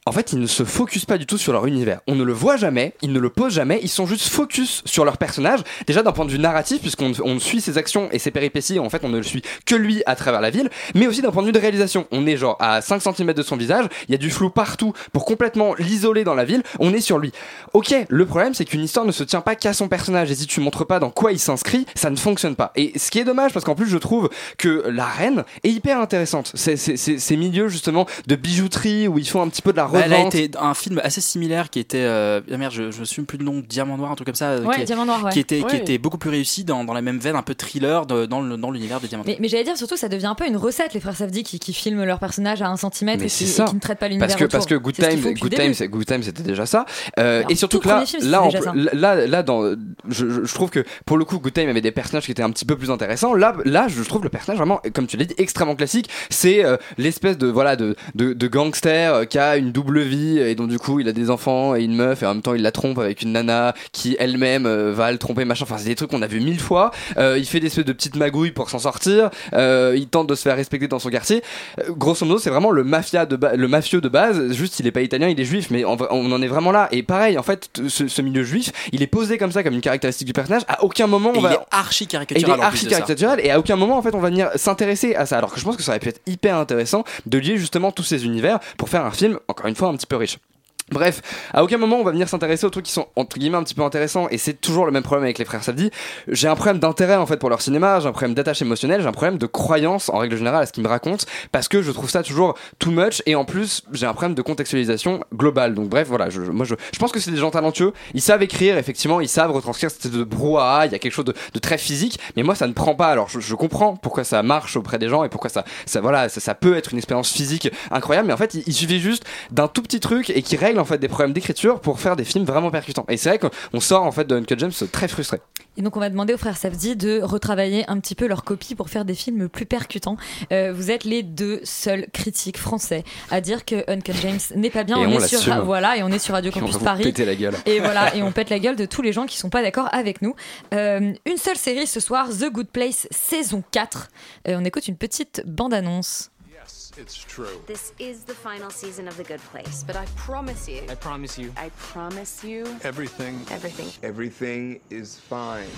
en fait, ils ne se focusent pas du tout sur leur univers. On ne le voit jamais, ils ne le posent jamais, ils sont juste focus sur leur personnage. Déjà d'un point de vue narratif, puisqu'on on suit ses actions et ses péripéties, en fait, on ne le suit que lui à travers la ville, mais aussi d'un point de vue de réalisation. On est genre à 5 cm de son visage, il y a du flou partout pour complètement l'isoler dans la ville, on est sur lui. Ok, le problème c'est qu'une histoire ne se tient pas qu'à son personnage, et si tu montres pas dans quoi il s'inscrit, ça ne fonctionne pas. Et ce qui est dommage, parce qu'en plus je trouve que la reine est hyper intéressante. Ces milieux justement de bijouterie où ils font un petit peu de la Bah, revente. elle a été un film assez similaire qui était euh, ah merde je, je me souviens plus le nom Diamant Noir un truc comme ça euh, Ouais, qui, Diamant Noir, ouais. qui était qui était beaucoup plus réussi dans, dans la même veine un peu thriller de- dans le- dans l'univers de Diamant Mais, mais j'allais dire surtout, ça devient un peu une recette, les frères Safdie qui, qui filment leur personnage à un centimètre et qui, ça. et qui ne traitent pas l'univers parce que autour. parce que Good C'est ce qu'ils Time font depuis Good Good Time c'était déjà ça Euh, Alors, et surtout tout que là film, là, là là dans je, je- trouve que pour le coup Good Time avait des personnages qui étaient un petit peu plus intéressants là là je trouve le personnage vraiment comme tu l'as dit extrêmement classique c'est euh, l'espèce de voilà de de, de gangster qui a une double vie et donc du coup il a des enfants et une meuf et en même temps il la trompe avec une nana qui elle-même euh, va le tromper machin. Enfin c'est des trucs qu'on a vu mille fois. Euh, il fait des espèces de petites magouilles pour s'en sortir. Euh, il tente de se faire respecter dans son quartier. Euh, grosso modo c'est vraiment le mafia de le mafieux de base. Juste il est pas italien il est juif mais vrai, on en est vraiment là. Et pareil en fait ce, ce milieu juif il est posé comme ça comme une caractéristique du personnage. À aucun moment on Et il va est archi et il caricatural est archi caricatural et à aucun moment en fait on va venir s'intéresser à ça. Alors que je pense que ça aurait pu être hyper intéressant de lier justement tous ces univers pour faire un film encore une fois un petit peu riche Bref, à aucun moment on va venir s'intéresser aux trucs qui sont entre guillemets un petit peu intéressants et c'est toujours le même problème avec les frères Safdie. J'ai un problème d'intérêt en fait pour leur cinéma, j'ai un problème d'attache émotionnelle, j'ai un problème de croyance en règle générale à ce qu'ils me racontent parce que je trouve ça toujours too much et en plus j'ai un problème de contextualisation globale. Donc bref, voilà, je, moi je, pense que c'est des gens talentueux, ils savent écrire effectivement, ils savent retranscrire cette de brouhaha, il y a quelque chose de, très physique, mais moi ça ne prend pas. Alors je, comprends pourquoi ça marche auprès des gens et pourquoi ça, voilà, ça, peut être une expérience physique incroyable, mais en fait il suffit juste d'un tout petit truc et qui règle en fait des problèmes d'écriture pour faire des films vraiment percutants. Et c'est vrai qu'on sort en fait de Uncut James très frustré. Et donc on va demander aux frères Safdie de retravailler un petit peu leur copie pour faire des films plus percutants. Euh, vous êtes les deux seuls critiques français à dire que Uncut James n'est pas bien. Et on est sur voilà et on est sur Radio Et on Campus vous Paris. péter la gueule. Et voilà et on pète la gueule de tous les gens qui sont pas d'accord avec nous. Euh, une seule série ce soir, The Good Place saison 4. Euh, on écoute une petite bande annonce. It's true. This is the final season of The Good Place, but I promise you. I promise you. I promise you. Everything. Everything. Everything is fine.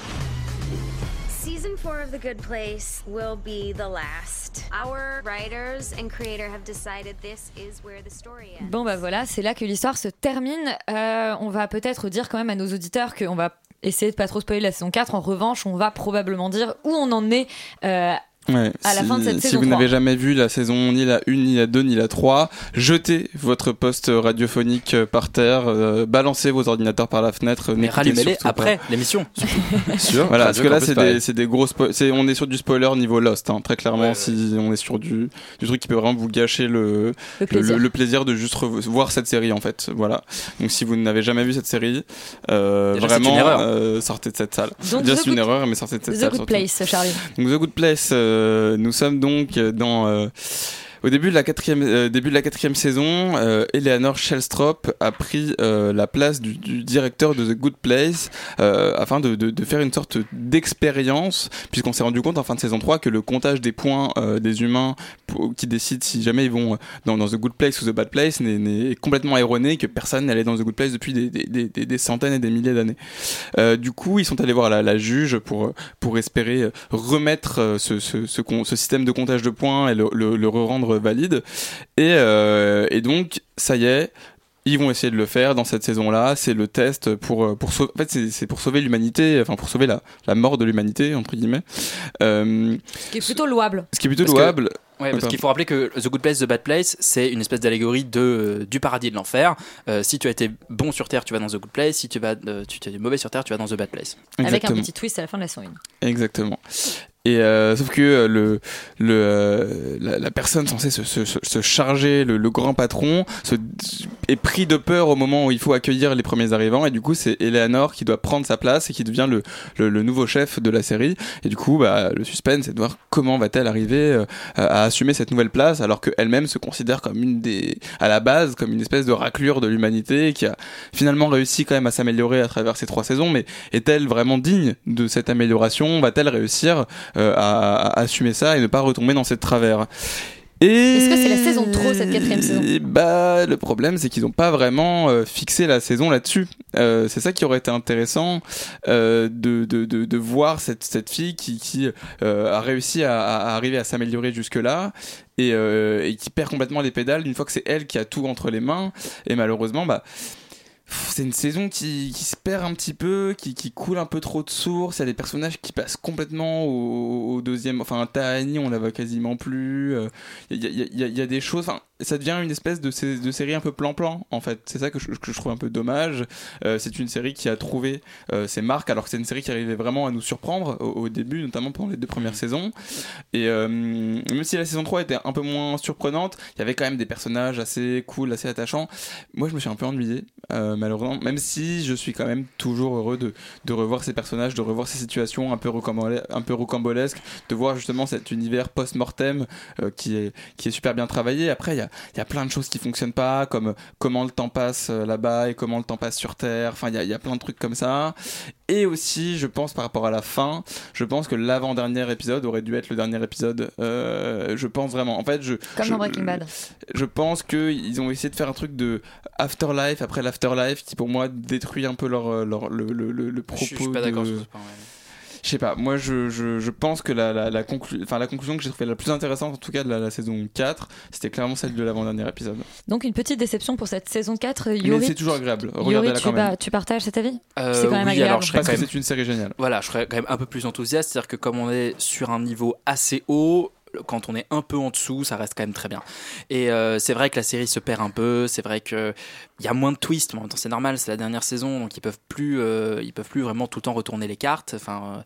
Season four of The Good Place will be the last. Our writers and creator have decided this is where the story ends. Bon bah voilà, c'est là que l'histoire se termine. Euh, on va peut-être dire quand même à nos auditeurs qu'on va essayer de pas trop spoiler la saison 4. En revanche, on va probablement dire où on en est euh, Ouais, à la si, fin de cette si saison vous 3. n'avez jamais vu la saison ni la 1, ni la 2, ni la 3, jetez votre poste radiophonique euh, par terre, euh, balancez vos ordinateurs par la fenêtre. Mais rallumez-les après l'émission. Sûr. Voilà, parce Radio que là, c'est des, gros c'est On est sur du spoiler niveau Lost, hein, très clairement. Si on est sur du, du truc qui peut vraiment vous gâcher le, Le plaisir. le plaisir de juste voir cette série, en fait. Voilà. Donc, si vous n'avez jamais vu cette série, euh, Déjà, c'est une vraiment, euh, sortez de cette salle. Donc, Déjà, The c'est une Good- erreur, mais sortez de cette The salle. Good surtout. Place, Charlie. Donc The Good Place, euh, nous sommes donc dans euh, au début de la quatrième euh, début de la quatrième saison, euh, Eleanor Shellstrop a pris euh, la place du, directeur de The Good Place afin de, de, faire une sorte d'expérience, puisqu'on s'est rendu compte en fin de saison 3 que le comptage des points des humains qui décident si jamais ils vont dans, The Good Place ou The Bad Place n'est- complètement erroné, que personne n'allait dans The Good Place depuis des, des, des, centaines et des milliers d'années. Du coup, ils sont allés voir la, juge pour, pour espérer remettre ce, ce, ce système de comptage de points et le, le, le rendre valide. Et, euh, et donc, ça y est. Ils vont essayer de le faire dans cette saison-là. C'est le test pour euh, pour sauver. En fait, c'est- c'est pour sauver l'humanité. Enfin, pour sauver la, la mort de l'humanité entre guillemets. Euh, Ce qui est plutôt louable. ce qui est plutôt Parce que- louable. Ouais, parce qu'il faut rappeler que The Good Place, The Bad Place, c'est une espèce d'allégorie de euh, du paradis et de l'enfer. Euh, si tu as été bon sur Terre, tu vas dans The Good Place. Si tu vas, euh, tu mauvais sur Terre, tu vas dans The Bad Place. Avec un Exactement. petit twist à la fin de la saison 1. Exactement. Et euh, sauf que euh, le, le, euh, la, personne censée se, se, se- charger, le, le grand patron, se, est pris de peur au moment où il faut accueillir les premiers arrivants. Et du coup, c'est Eleanor qui doit prendre sa place et qui devient le, le, nouveau chef de la série. Et du coup, bah, le suspense, c'est de voir comment va-t-elle arriver euh, à assumer cette nouvelle place, alors qu'elle-même se considère comme une des, à la base, comme une espèce de raclure de l'humanité qui a finalement réussi quand même à s'améliorer à travers ces trois saisons. Mais est-elle vraiment digne de cette amélioration? Va-t-elle réussir euh, à, à assumer ça et ne pas retomber dans cette travers et Est-ce que c'est la saison de trop, cette quatrième saison? Bah, le problème, c'est qu'ils n'ont pas vraiment euh, fixé la saison là-dessus. Euh, c'est ça qui aurait été intéressant euh, de, de, de, de voir cette, cette fille qui, qui a réussi à, à arriver à s'améliorer jusque-là et, euh, et qui perd complètement les pédales une fois que c'est elle qui a tout entre les mains. Et malheureusement, bah. C'est une saison qui, qui se perd un petit peu, qui, qui coule un peu trop de sources. Il y a des personnages qui passent complètement au, deuxième. Enfin, Tahani, on la voit quasiment plus. Il y, a, des choses. Ça devient une espèce de, sé- de série un peu plan-plan, en fait. C'est ça que je, que je trouve un peu dommage. Euh, c'est une série qui a trouvé euh, ses marques, alors que c'est une série qui arrivait vraiment à nous surprendre au, au début, notamment pendant les deux premières saisons. Et euh, même si la saison 3 était un peu moins surprenante, il y avait quand même des personnages assez cool, assez attachants. Moi, je me suis un peu ennuyé, malheureusement, même si je suis quand même toujours heureux de, de revoir ces personnages, de revoir ces situations un peu, un peu rocambolesques, de voir justement cet univers post-mortem qui, est, qui est super bien travaillé. Après, il y a, il y a plein de choses qui fonctionnent pas, comme comment le temps passe euh, là-bas et comment le temps passe sur Terre. Enfin, il y a, il y a plein de trucs comme ça. Et aussi, je pense par rapport à la fin, je pense que l'avant-dernier épisode aurait dû être le dernier épisode. Euh, je pense vraiment. En fait, je Comme je, dans Breaking Bad. je pense que ils ont essayé de faire un truc de afterlife après l'afterlife qui pour moi détruit un peu leur, leur le, le, le, le propos. Je suis pas d'accord de- sur ce point. ouais. Je sais pas, moi je, je, je pense que la, la, la, conclu- enfin, la conclusion que j'ai trouvée la plus intéressante en tout cas de la, la saison 4, c'était clairement celle de l'avant-dernier épisode. Donc une petite déception pour cette saison 4. Mais Yuri, c'est toujours agréable, Yuri, tu, quand même. bah, tu partages cet avis? Euh, C'est quand même oui, agréable. alors je quand que même- c'est une série géniale. Voilà, je serais quand même un peu plus enthousiaste, c'est-à-dire que comme on est sur un niveau assez haut, quand on est un peu en dessous, ça reste quand même très bien. Et euh, c'est vrai que la série se perd un peu, c'est vrai que il y a moins de twists, mais en même temps c'est normal, c'est la dernière saison, donc ils peuvent plus, euh, ils peuvent plus vraiment tout le temps retourner les cartes, enfin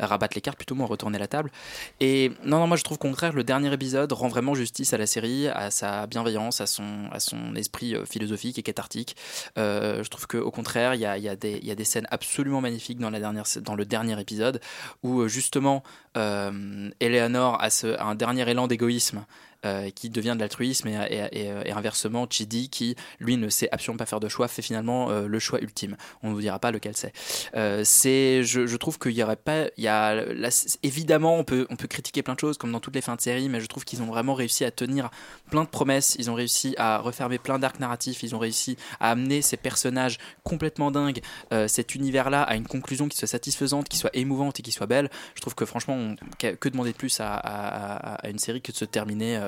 euh, rabattre les cartes plutôt, moins retourner la table. Et non, non, moi je trouve qu'au contraire le dernier épisode rend vraiment justice à la série, à sa bienveillance, à son, à son esprit euh, philosophique et cathartique. Je trouve qu'au contraire, il y a, y, a y a des scènes absolument magnifiques dans, la dernière, dans le dernier épisode où justement Eleanor a, ce- un dernier élan d'égoïsme. Euh, qui devient de l'altruisme et, et- inversement Chidi qui lui ne sait absolument pas faire de choix fait finalement euh, le choix ultime. On ne vous dira pas lequel c'est. Euh, je, trouve qu'il y aurait pas il y a évidemment on peut on peut critiquer plein de choses comme dans toutes les fins de série mais je trouve qu'ils ont vraiment réussi à tenir plein de promesses. Ils ont réussi à refermer plein d'arcs narratifs. Ils ont réussi à amener ces personnages complètement dingues euh, cet univers là à une conclusion qui soit satisfaisante qui soit émouvante et qui soit belle. Je trouve que franchement que demander de plus à, une série que de se terminer euh, euh,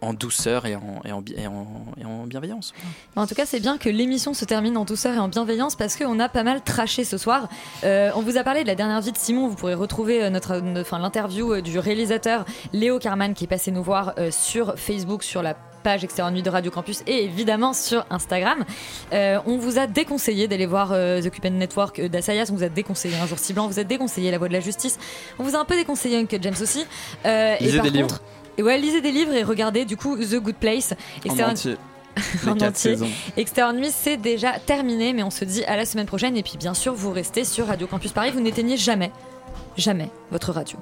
en douceur et en, et en, bi- et en- et en bienveillance En tout cas, c'est bien que l'émission se termine en douceur et en bienveillance parce qu'on a pas mal traché ce soir. Euh, on vous a parlé de la dernière vie de Simon. Vous pourrez retrouver euh, notre, notre- enfin, l'interview euh, du réalisateur Léo Carman qui est passé nous voir euh, sur Facebook, sur la page Extérieur Nuit de Radio Campus et évidemment sur Instagram. Euh, on vous a déconseillé d'aller voir euh, The Cupid Network euh, d'Assayas. On vous a déconseillé Un jour si blanc. On vous a déconseillé La Voix de la Justice. On vous a un peu déconseillé Uncut James aussi. Euh, et par des contre, et ouais, lisez des livres et regardez du coup The Good Place. En Extérieur- entier. Les en entier. saisons. Extérieur Nuit, c'est déjà terminé, mais on se dit à la semaine prochaine. Et puis, bien sûr, vous restez sur Radio Campus Paris. Vous n'éteignez jamais, jamais votre radio.